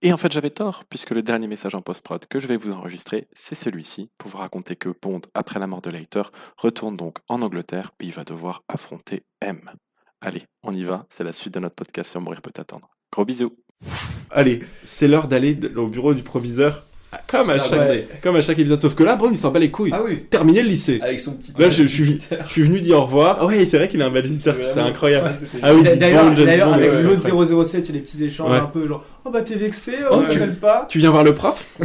Et en fait, j'avais tort, puisque le dernier message en post-prod que je vais vous enregistrer, c'est celui-ci, pour vous raconter que Bond, après la mort de Leiter, retourne donc en Angleterre, où il va devoir affronter M. Allez, on y va, c'est la suite de notre podcast sur Mourir peut attendre. Gros bisous Allez, c'est l'heure d'aller au bureau du proviseur. Comme à, chaque, comme à chaque épisode. Sauf que là, Bond, il s'en bat les couilles. Ah oui, Terminé le lycée. avec son petit. Là, je, je suis, je suis venu dire au revoir. Ah ouais, c'est vrai qu'il a un bel visiteur. C'est incroyable. ça, Ah oui, D'ailleurs, avec ouais. 007, il y a des petits échanges Ouais. un peu genre Oh bah t'es vexé, Oh, oh, tu- pas Tu viens voir le prof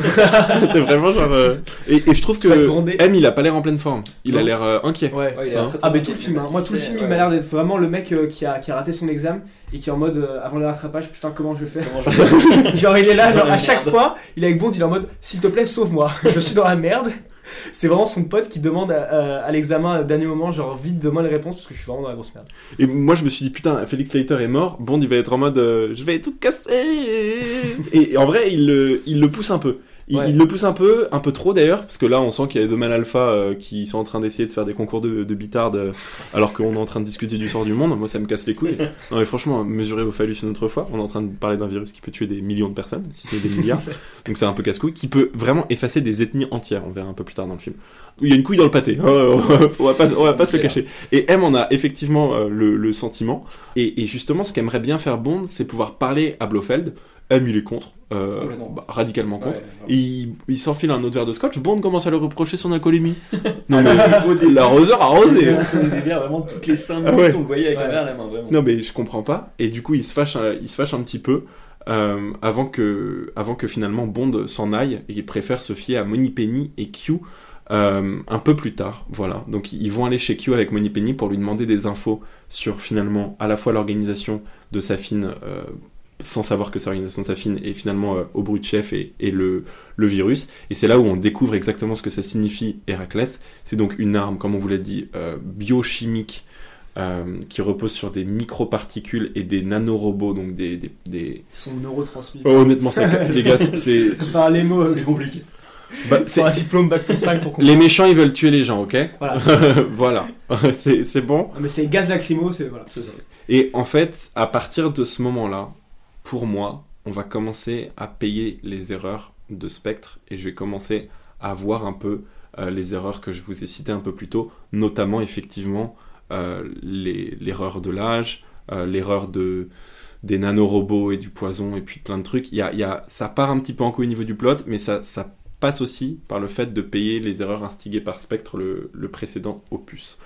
C'est vraiment genre. euh, Et, et je trouve Tu vas te que gronder. M, il a pas l'air en pleine forme. Il a l'air euh, inquiet. Ouais. Ouais, il a Hein très, très Ah mais tout le film, hein. moi tout le film il m'a l'air d'être vraiment le mec euh, qui, a, qui a raté son examen et qui est en mode euh, avant le rattrapage putain comment je vais faire? Comment je- Genre il est là, genre à chaque fois il est avec Bond, il est en mode s'il te plaît sauve-moi, je suis dans la merde. C'est vraiment son pote qui demande à, à- à l'examen au dernier moment genre vite donne-moi les réponses parce que je suis vraiment dans la grosse merde. Et moi, je me suis dit, putain, Félix Leiter est mort. Bond, il va être en mode, euh, je vais tout casser. Et en vrai, il le, il le pousse un peu. Il, Ouais. il le pousse un peu, un peu trop d'ailleurs, parce que là, on sent qu'il y a les deux mâles alpha euh, qui sont en train d'essayer de faire des concours de, de euh, alors qu'on est en train de discuter du sort du monde. Moi, ça me casse les couilles. Non, mais franchement, mesurez vos phallus une autre fois. On est en train de parler d'un virus qui peut tuer des millions de personnes, si ce n'est des milliards. Donc c'est un peu casse-couille, qui peut vraiment effacer des ethnies entières. On verra un peu plus tard dans le film. Il y a une couille dans le pâté. Oh, on va pas, on va pas se le cacher. Et M en a effectivement euh, le, le sentiment. Et, et justement, ce qu'aimerait bien faire Bond, c'est pouvoir parler à Blofeld. M, il est contre, euh, bah, radicalement contre. Ouais, Et il, il s'enfile un autre verre de scotch. Bond commence à lui reprocher son alcoolémie. non mais l'arroseur arrosé. vraiment toutes les 5 Ah minutes, ouais. on le voyait avec Ouais. un verre à la main, vraiment. Non mais je comprends pas. Et du coup, il se fâche, un- il se fâche un petit peu euh, avant que, avant que finalement Bond s'en aille et qu'il préfère se fier à Moneypenny et Q. euh, un peu plus tard, voilà. Donc ils vont aller chez Q avec Moneypenny pour lui demander des infos sur finalement à la fois l'organisation de Safine, euh, sans savoir que c'est l'organisation de Safine, et finalement euh, au brut chef et, et le, le virus. Et c'est là où on découvre exactement ce que ça signifie Héraclès. C'est donc une arme, comme on vous l'a dit, euh, biochimique euh, qui repose sur des microparticules et des nanorobots, donc des... des, des- Ils sont neurotransmis. Oh, honnêtement, les gars, c'est... c'est pas les mots. C'est compliqué. bah, C'est un diplôme bac plus 5 pour comprendre. les méchants, ils veulent tuer les gens, ok? Voilà. Voilà, c'est c'est bon? Non, mais c'est gaz lacrymo, c'est voilà. C'est ça. Et en fait, à partir de ce moment-là, pour moi, on va commencer à payer les erreurs de Spectre et je vais commencer à voir un peu euh, les erreurs que je vous ai citées un peu plus tôt, notamment effectivement euh, l'erreur de l'âge, euh, l'erreur de des nanorobots et du poison et puis plein de trucs. Il y a, ça part un petit peu en couille au niveau du plot, mais ça, passe aussi par le fait de payer les erreurs instigées par Spectre le, le précédent opus.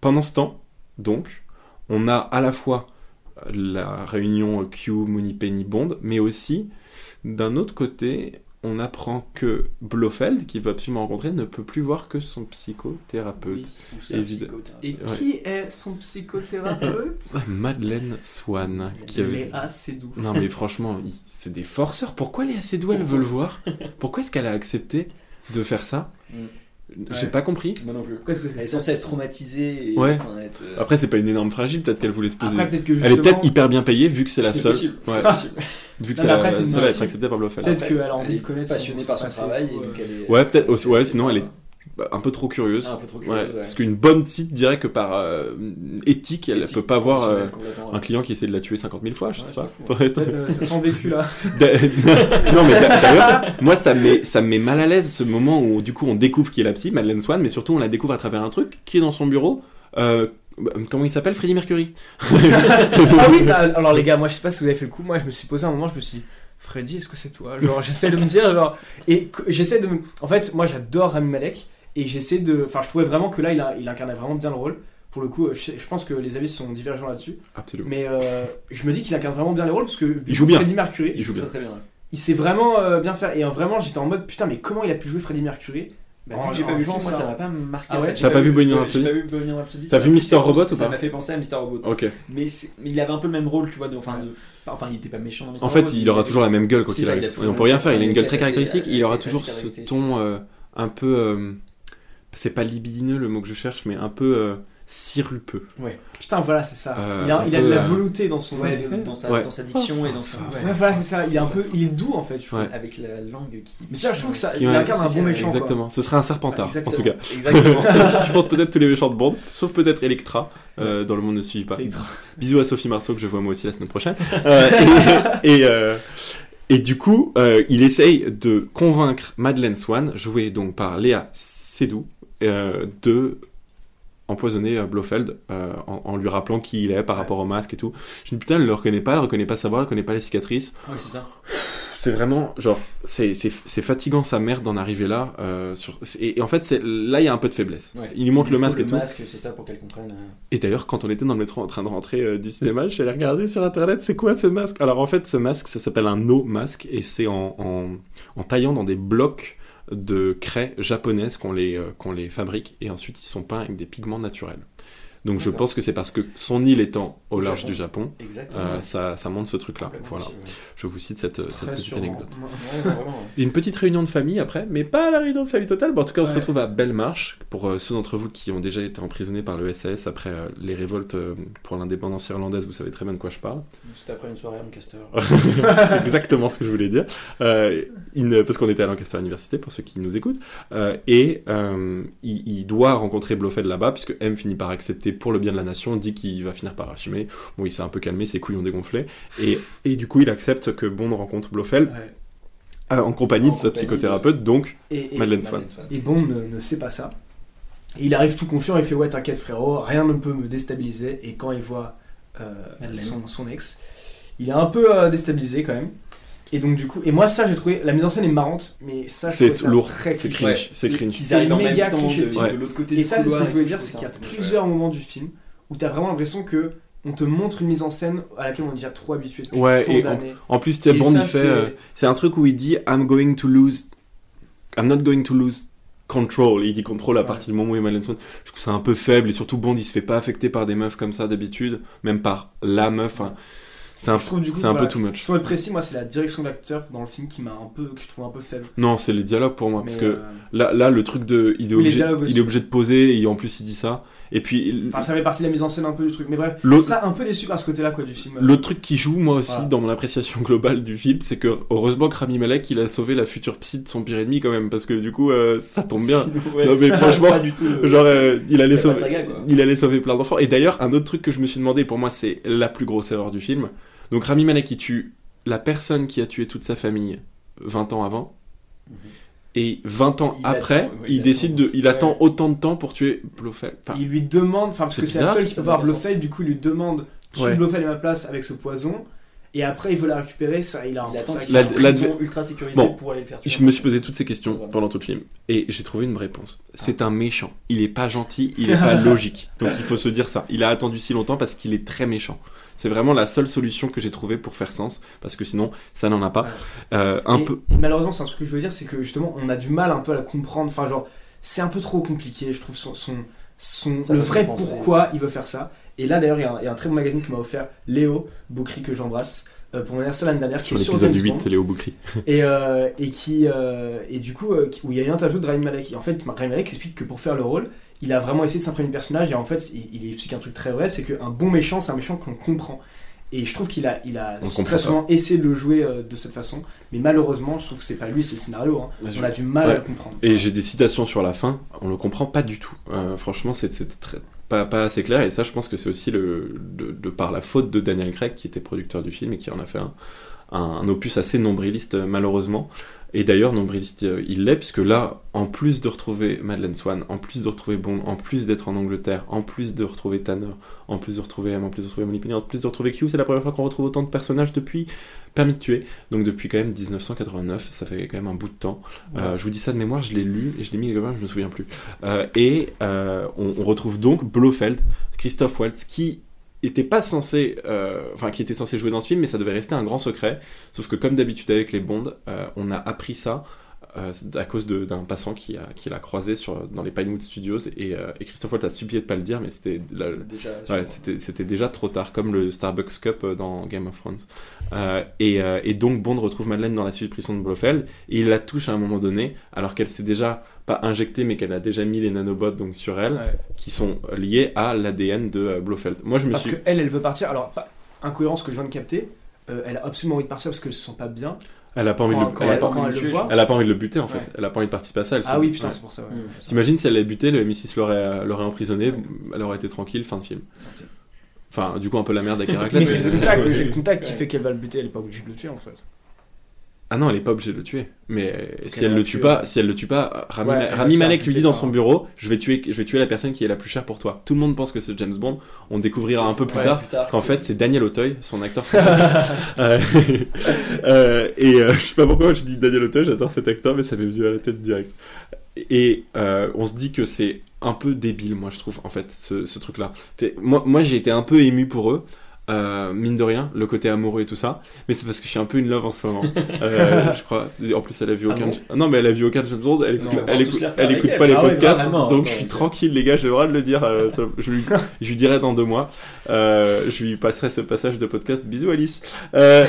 Pendant ce temps, donc, on a à la fois la réunion Q, Moneypenny, Bond, mais aussi, d'un autre côté, on apprend que Blofeld, qu'il va absolument rencontrer, ne peut plus voir que son psychothérapeute. Et Ouais. qui est son psychothérapeute Madeleine Swan. Qui Il avait... est assez doux. Non mais franchement, il- c'est des forceurs. Pourquoi Léa Seydoux, elle veut le voir? Pourquoi est-ce qu'elle a accepté de faire ça? Mm. J'ai Ouais. pas compris. Moi non plus. Pourquoi est-ce que Elle est c'est censée être traumatisée et Ouais. enfin, être, euh, Après, c'est pas une énorme fragile, peut-être qu'elle voulait se poser. Après, peut-être que Elle est peut-être hyper bien payée vu que c'est la c'est seule. possible, Ouais. c'est possible. Vu que Non, c'est mais après, c'est une seule à être cible. acceptée par Blofeld. Peut-être qu'elle a envie de connaître passionnée par son travail et tout, donc euh, elle est- Ouais, peut-être. Ouais, c'est sinon elle est bah, un peu trop curieuse. un peu trop Ouais, curieuse, ouais. parce qu'une bonne type dirait que par euh, éthique, elle Éthique, peut pas voir euh, un client qui essaie de la tuer 50 000 fois, je Ouais, sais je pas. Peut-être, euh, ça sent vécu là. non mais d'a- d'ailleurs, moi ça me met, ça met mal à l'aise ce moment où du coup on découvre qui est la psy, Madeleine Swan, mais surtout on la découvre à travers un truc qui est dans son bureau. Euh, bah, comment il s'appelle? Freddie Mercury. ah oui, bah, alors les gars, moi je sais pas si vous avez fait le coup. Moi je me suis posé un moment, je me suis dit, Freddy, est-ce que c'est toi? Genre j'essaie de me dire, genre. Et j'essaie de. me- En fait, moi j'adore Rami Malek et j'essaie de. Enfin, je trouvais vraiment que là il, a... il incarnait vraiment bien le rôle. Pour le coup, je, pense que les avis sont divergents là-dessus. Absolument. Mais euh, je me dis qu'il incarne vraiment bien les rôles parce que Il joue que bien. Freddie Mercury, Il joue bien. Très très bien. il sait vraiment euh, bien faire. Et euh, vraiment, j'étais en mode putain, mais comment il a pu jouer Freddie Mercury? Bah, vu que j'ai pas vu le film, moi ça. m'a pas marqué. Ah en ouais? fait. T'as pas vu Bohemian Rhapsody J'ai pas vu Bohemian Rhapsody? T'as vu fait Robot ou pas? Ça m'a fait penser à Mr. Robot. Ok. Mais, il avait un peu le même rôle, tu vois. de- Enfin, de- enfin, il était pas méchant. En fait, il aura toujours la même gueule arrive. il a toujours Et on peut rien faire. Il a une gueule, très caractéristique. Il aura toujours ce ton euh, un peu. euh, C'est pas libidineux le mot que je cherche, mais un peu sirupeux. Putain, voilà, c'est ça. Euh, il a, un il a peu, de la euh, volonté dans son. Ouais, dans sa, Ouais. dans sa diction et dans sa. Ouais, voilà, c'est ça. Il est un peu, il est doux en fait. Je trouve. Ouais. Avec la langue qui. Mais vois, je trouve que ça, Qui il ouais, incarne un bon méchant. quoi. Exactement. Ce serait un serpentard, Ouais, en tout cas. Exactement. je pense peut-être tous les méchants de Bond, sauf peut-être Electra, euh, dans le monde ne suit pas. Electra. Bisous à Sophie Marceau que je vois moi aussi la semaine prochaine. Euh, et, et, euh, Et du coup, euh, il essaye de convaincre Madeleine Swan, jouée donc par Léa Seydoux, euh, de empoisonner euh, Blofeld euh, en, en lui rappelant qui il est par Ouais. rapport au masque et tout. Je me dis putain, elle le reconnaît pas, elle reconnaît pas sa voix, elle reconnaît pas les cicatrices. Ouais, c'est ça. C'est vraiment genre c'est fatigant sa mère d'en arriver là. euh, sur, et, et en fait là il y a un peu de faiblesse. Ouais. Il lui montre Il le masque et tout. masque, c'est ça pour qu'elle comprenne. euh. Et d'ailleurs, quand on était dans le métro en train de rentrer du cinéma, je suis allé regarder sur internet c'est quoi ce masque? Alors en fait, ce masque, ça s'appelle un no masque et c'est en, en, en taillant dans des blocs de craie japonaises qu'on les, euh, qu'on les fabrique et ensuite ils sont peints avec des pigments naturels. Donc je pense que c'est parce que son île étant au Au large Japon. du Japon, euh, ça, ça montre ce truc-là. Voilà. ouais. Je vous cite cette, petite sûrement. anecdote. Ouais, une petite réunion de famille après, mais pas la réunion de famille totale. Bon, en tout cas, on se retrouve à Bellemarche. Pour euh, ceux d'entre vous qui ont déjà été emprisonnés par le SAS après euh, les révoltes pour l'indépendance irlandaise, vous savez très bien de quoi je parle. C'était après une soirée à Lancaster. Exactement ce que je voulais dire. Parce qu'on était à Lancaster Université, pour ceux qui nous écoutent. Et il, il doit rencontrer Blofeld là-bas, puisque M finit par accepter pour le bien de la nation, dit qu'il va finir par assumer. Bon, il s'est un peu calmé, ses couilles ont dégonflé. Et, et du coup, il accepte que Bond rencontre Blofeld Ouais. euh, en compagnie En de sa psychothérapeute, donc Et, et- Madeleine Swan. Et Bond ne, ne sait pas ça. Et il arrive tout confiant, il fait ouais t'inquiète frérot, rien ne peut me déstabiliser. Et quand il voit euh, son ex, il est un peu euh, déstabilisé quand même. Et donc du coup, et moi ça j'ai trouvé, la mise en scène est marrante, mais ça C'est ça lourd, très c'est cringe, c'est cringe. C'est en méga cliché de, l'autre côté Et ça, ce que je voulais dire, c'est qu'il y a ça plusieurs moments du film où t'as vraiment l'impression que on te montre une mise en scène à laquelle on est déjà trop habitué depuis Ouais, tant et d'années. En plus, tu sais, Et Bond, ça, il fait. c'est- euh, C'est un truc où il dit I'm going to lose. I'm not going to lose control. Il dit contrôle à Ouais. partir du moment où il est Madeleine Swan. Je trouve que c'est un peu faible et surtout Bond, il se fait pas affecter par des meufs comme ça d'habitude, même par la meuf. hein. C'est un, Je trouve, du coup, c'est un voilà, peu too much. Sur le précis, moi c'est la direction de l'acteur dans le film qui m'a un peu, que je trouve un peu faible. Non, c'est les dialogues pour moi. Mais, parce que euh, là, là, le truc de. Il est, obligé, il est obligé de poser et en plus, il dit ça. Et puis. Enfin, ça fait partie de la mise en scène un peu du truc. Mais bref, L'autre- ça un peu déçu par ce côté-là quoi du film. L'autre truc qui joue, moi aussi, Voilà. dans mon appréciation globale du film, c'est que heureusement que Rami Malek, il a sauvé la future psy de son pire ennemi quand même, parce que du coup, euh, ça tombe bien. Sinon, ouais. Non mais franchement, pas du tout. euh, genre, il allait sauver, saga, il allait sauver plein d'enfants. Et d'ailleurs, un autre truc que je me suis demandé, pour moi, c'est la plus grosse erreur du film. Donc Rami Malek, qui tue la personne qui a tué toute sa famille 20 ans avant, Mhm. et 20 ans Il après, attend, ouais, il, il décide attend. de, il Ouais. attend autant de temps pour tuer Blofeld. Enfin, il lui demande, enfin parce C'est que c'est la seule qui peut voir Blofeld, du coup il lui demande tue Ouais. Blofeld à ma place avec ce poison. Et après il veut la récupérer, ça il a un Il attend La- la- ultra sécurisé Bon, pour aller le faire tuer. Je me suis posé toutes ces questions Voilà. pendant tout le film et j'ai trouvé une réponse. Ah. C'est un méchant. Il est pas gentil, il est pas logique. Donc il faut se dire ça. Il a attendu si longtemps parce qu'il est très méchant. C'est vraiment la seule solution que j'ai trouvée pour faire sens parce que sinon ça n'en a pas. Euh, un et, peu. et malheureusement, c'est un truc que je veux dire, c'est que justement, on a du mal un peu à la comprendre. Enfin, genre, c'est un peu trop compliqué, je trouve, son, son, son- Ça le vrai penser, pourquoi ça. il veut faire ça. Et là, d'ailleurs, il y, a un- il y a un très bon magazine qui m'a offert Léo Boukri, que j'embrasse, euh, pour mon anniversaire l'année dernière, qui Sur est sur l'épisode James 8, Bond. Léo Boukri. Et, euh, et qui, euh, et du coup, euh, qui- où il y a une interview de Rami Malek. Et en fait, Rami Malek explique que pour faire le rôle, il a vraiment essayé de s'imprégner du personnage. Et en fait, il, il explique un truc très vrai c'est qu'un bon méchant, c'est un méchant qu'on comprend. Et je trouve qu'il a, il a très souvent essayé de le jouer euh, de cette façon. Mais malheureusement, je trouve que c'est pas lui, c'est le scénario. hein. On a du mal Ouais. à le comprendre. Et j'ai des citations sur la fin, on le comprend pas du tout. Euh, franchement, c'est très- pas, pas assez clair, et ça, je pense que c'est aussi le, de, de par la faute de Daniel Craig, qui était producteur du film et qui en a fait un, un, un opus assez nombriliste, euh, malheureusement. Et d'ailleurs, nombriliste, euh, il l'est, puisque là, en plus de retrouver Madeleine Swan, en plus de retrouver Bond, en plus d'être en Angleterre, en plus de retrouver Tanner, en plus de retrouver M, en plus de retrouver Molly Penny, en plus de retrouver Q, c'est la première fois qu'on retrouve autant de personnages depuis Permis de tuer. Donc depuis quand même 1989, ça fait quand même un bout de temps. Euh, je vous dis ça de mémoire, je l'ai lu et je l'ai mis quelque part, je me souviens plus. Euh, et euh, on, on retrouve donc Blofeld, Christophe Waltz, qui était pas censé, euh, enfin qui était censé jouer dans ce film, mais ça devait rester un grand secret. Sauf que comme d'habitude avec les Bonds, euh, on a appris ça. euh, à cause de- d'un passant qui a- qui l'a croisé sur, dans les Pinewood Studios et, et Christophe Waltz a supplié de pas le dire mais c'était Déjà, Ouais, c'était déjà trop tard, comme le Starbucks Cup dans Game of Thrones. Et, et donc Bond retrouve Madeleine dans la suppression de Blofeld, et il la touche à un moment donné, alors qu'elle s'est déjà pas injectée, mais qu'elle a déjà mis les nanobots donc sur elle, Ouais. qui sont liés à l'ADN de euh, Blofeld. Moi, je me Parce suis. que elle, elle veut partir. Alors, pas- incohérence que je viens de capter. euh, elle a absolument envie de partir parce qu'elle se sent pas bien. Elle a pas envie de le- elle a elle, pas- quand elle envie de le le voit. tuer, elle a pas envie de le buter en fait. Ouais. Elle a pas envie de participer à ça. elle Ah oui, putain, ouais. c'est pour ça. ouais. Mmh. T'imagines si elle l'avait buté, le M6 l'aurait l'aurait emprisonné, Ouais. elle aurait été tranquille, fin de film. Enfin, du coup, un peu la merde avec Mais Héraclès. c'est le mais- contact, c'est le contact qui fait qu'elle va le buter. Elle est pas obligée de le tuer en fait. Ah non, elle est pas obligée de le tuer. Mais euh, si elle elle le tue tuer. pas, si elle le tue pas, Rami, Ouais, Rami Malek lui dit dans son bureau, je vais tuer, je vais tuer la personne qui est la plus chère pour toi. Tout le monde pense que c'est James Bond. On découvrira un peu plus Ouais, tard qu'en que- fait c'est Daniel Auteuil, son acteur. Euh, et euh, je sais pas pourquoi je dis Daniel Auteuil, j'adore cet acteur, mais ça m'est venu à la tête direct. Et euh, on se dit que c'est un peu débile, moi je trouve, en fait, ce, ce truc-là. Moi j'ai été un peu ému pour eux. Euh, mine de rien, le côté amoureux et tout ça, mais c'est parce que je suis un peu in love en ce moment. Euh, je crois. En plus, elle a vu Ah aucun. bon non, mais elle a vu aucun James Bond. Elle écoute, Non, elle elle elle. pas les Ah ouais, podcasts, ah non, donc non, je suis tranquille, les gars. J'ai le droit de le dire. euh, ça- je, lui, je lui dirai dans deux mois. Euh, je lui passerai ce passage de podcast. Bisous Alice. Euh,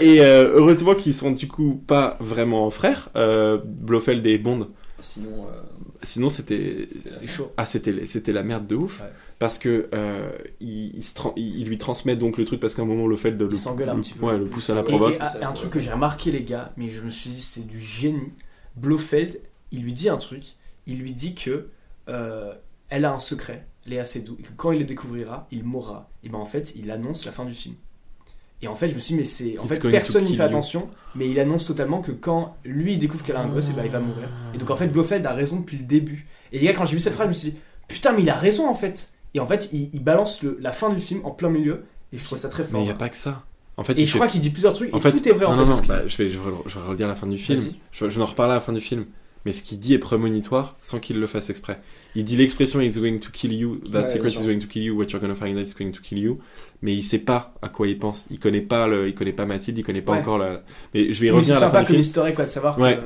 et et- et, euh, heureusement qu'ils sont du coup pas vraiment frères, euh, Blofeld et Bond. Sinon, euh, Sinon, c'était chaud. ah c'était c'était la merde de ouf Ouais. parce que euh, il, il se tran- il- il lui transmet donc le truc parce qu'à un moment Blofeld le, s'engueule un le- petit peu. ouais, le pousse à la provoque. et, et un truc que j'ai remarqué, les gars, mais je me suis dit, c'est du génie. Blofeld, il lui dit un truc. Il lui dit que euh, elle a un secret, Léa Seydoux, et que quand il le découvrira, il mourra. Et ben en fait, il annonce la fin du film. Et en fait, je me suis dit, mais c'est. En fait, personne n'y fait attention, mais il annonce totalement que quand lui il découvre qu'elle a un gosse, et ben il va mourir. Et donc en fait, Blofeld a raison depuis le début. Et les gars, quand j'ai vu cette phrase, je me suis dit, putain, mais il a raison en fait. Et en fait, il, il balance le- la fin du film en plein milieu, et je trouve ça très fort. Mais il n'y a pas que ça. En fait, Et je fait- crois qu'il dit plusieurs trucs, En et fait- tout est vrai en fait. non, non, que- bah, je, vais, je, vais, je vais redire la fin du film. Je, je vais en reparler à la fin du film. Mais ce qu'il dit est prémonitoire sans qu'il le fasse exprès. Il dit l'expression is going to kill you, that Ouais, secret is going to kill you, what you're gonna find out is going to kill you. Mais il sait pas à quoi il pense. Il connaît pas le, il connaît pas Mathilde, il connaît pas Ouais. encore la. Mais je vais y revenir c'est à la fin sympa comme historique quoi de savoir Ouais.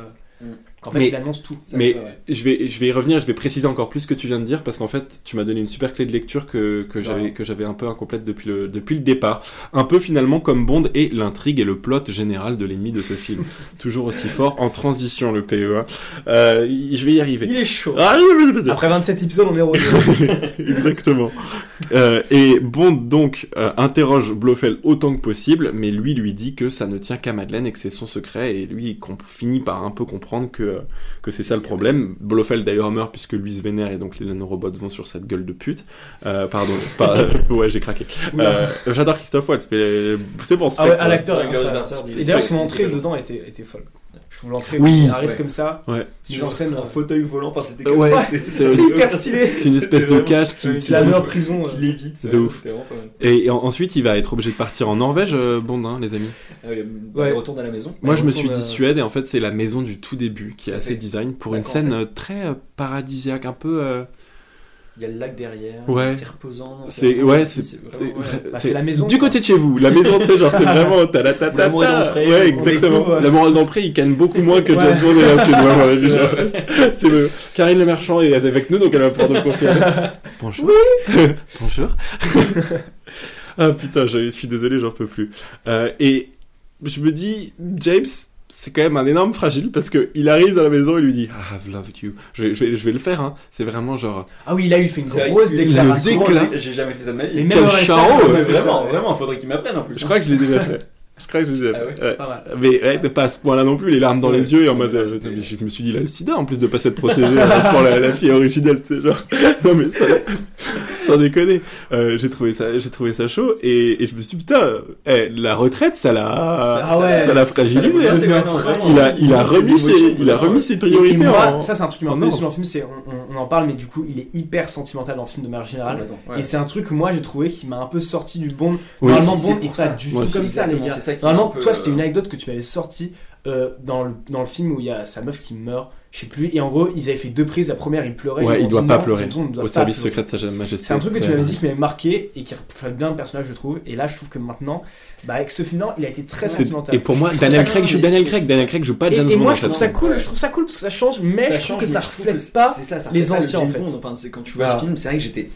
que- Mm. Qu'en fait Mais- il annonce tout. ça Mais fait, ouais. je vais, je vais y revenir, je vais préciser encore plus ce que tu viens de dire parce qu'en fait, tu m'as donné une super clé de lecture que, que j'avais, Ouais. que j'avais un peu incomplète depuis le, depuis le départ. Un peu finalement comme Bond et l'intrigue et le plot général de l'ennemi de ce film. Toujours aussi fort en transition le PE. Euh, je vais y arriver. Il est chaud. Ah. Après 27 épisodes, on est rodé. Exactement. Euh, et Bond donc euh, interroge Blofeld autant que possible, mais lui lui dit que ça ne tient qu'à Madeleine et que c'est son secret. Et lui il finit par un peu comprendre que que c'est ça le problème. Blofeld d'ailleurs meurt puisque lui se vénère et donc les nanorobots vont sur cette gueule de pute. Euh, pardon, pas, ouais j'ai craqué. Euh, J'adore Christophe Waltz, mais c'est bon. Ah ouais, Spectre, à l'acteur. Ouais, Et d'ailleurs, spectre, son entrée dedans était, était folle. Je trouve l'entrée Oui. où il arrive Ouais. comme ça. Ouais. Mise en scène. un fauteuil volant, enfin c'était Ouais, c'est hyper stylé. C'est une espèce de cage qui, C'est la meilleure prison. qui euh. l'évite, De ouf. Et, et en- ensuite, il va être obligé de partir en Norvège, euh, Bond, hein, les amis. Ah. Il retourne à la maison. Moi, il je me suis dit euh, Suède, et en fait, c'est la maison du tout début qui est assez design pour une scène en fait. euh, très paradisiaque, un peu. Il y a le lac derrière, Ouais. c'est reposant. C'est ouais, c'est. Bah, la maison, Du quoi. côté de chez vous, la maison, tu sais, genre c'est vraiment ta la ta ta L'amour dans le pré, Ouais, exactement. découvre, ouais. La morale dans le pré, il canne beaucoup moins que et là, c'est le Karine Le Marchand est avec nous, donc elle va pouvoir nous le confirmer. Bonjour. Bonjour. ah putain, je, je suis désolé, j'en peux plus. Euh, et je me dis, James, c'est quand même un énorme fragile parce que il arrive dans la maison et lui dit I have loved you. Je vais, je vais, je vais le faire, hein. C'est vraiment genre. Ah oui, là, il fait une grosse déclaration. J'ai jamais fait ça de ma vie. Mais même Quel fait vraiment, vraiment, faudrait qu'il m'apprenne en plus. Je crois que je l'ai déjà fait. Je crois que je Ah ouais Ouais. Pas mal. Mais ouais, pas à ce point-là non plus, les larmes dans Ouais. les yeux et en mode. là, euh, mais je me suis dit, il a le sida en plus de pas s'être protégé euh, pour la, la fille originelle, tu sais, genre. Non mais ça, sans déconner. Euh, j'ai trouvé ça, j'ai trouvé ça chaud et, et je me suis dit, putain, eh, la retraite, ça l'a, Ah ouais, ça l'a ça- fragilisé. ça- vraiment- Il a, il a Ses remis ses, émotions, il a remis ses priorités. moi, en- ça, c'est un truc qui m'a sur le film, c'est on, on- on en parle, mais du coup, il est hyper sentimental dans le film de manière générale. Et c'est un truc que moi j'ai trouvé qui m'a un peu sorti du bon. Oui, Normalement, bon et pour pas ça. du tout comme ça, les gars. Ça qui Normalement, est un peu, toi, c'était euh, une anecdote que tu m'avais sortie euh, dans, le, dans le film où il y a sa meuf qui meurt, je sais plus. Et en gros, ils avaient fait deux prises. La première, il pleurait. Ouais, il doit pas non, pleurer. Au pas service pleurer. secret de sa majesté. C'est un truc que tu m'avais dit qui m'avait marqué et qui reflète bien le personnage, je trouve. Et là, je trouve que maintenant, bah, avec ce film-là, il a été très sentimental. Et pour moi, Je trouve Daniel ça Craig cool. joue Daniel Craig. Daniel Craig joue pas James et Bond. moi, je trouve ça cool. Je trouve ça cool parce que ça change, mais je trouve change, que ça reflète pas c'est ça, ça les reflète pas le anciens, en fait. Enfin, c'est quand tu vois ce film, c'est vrai que j'étais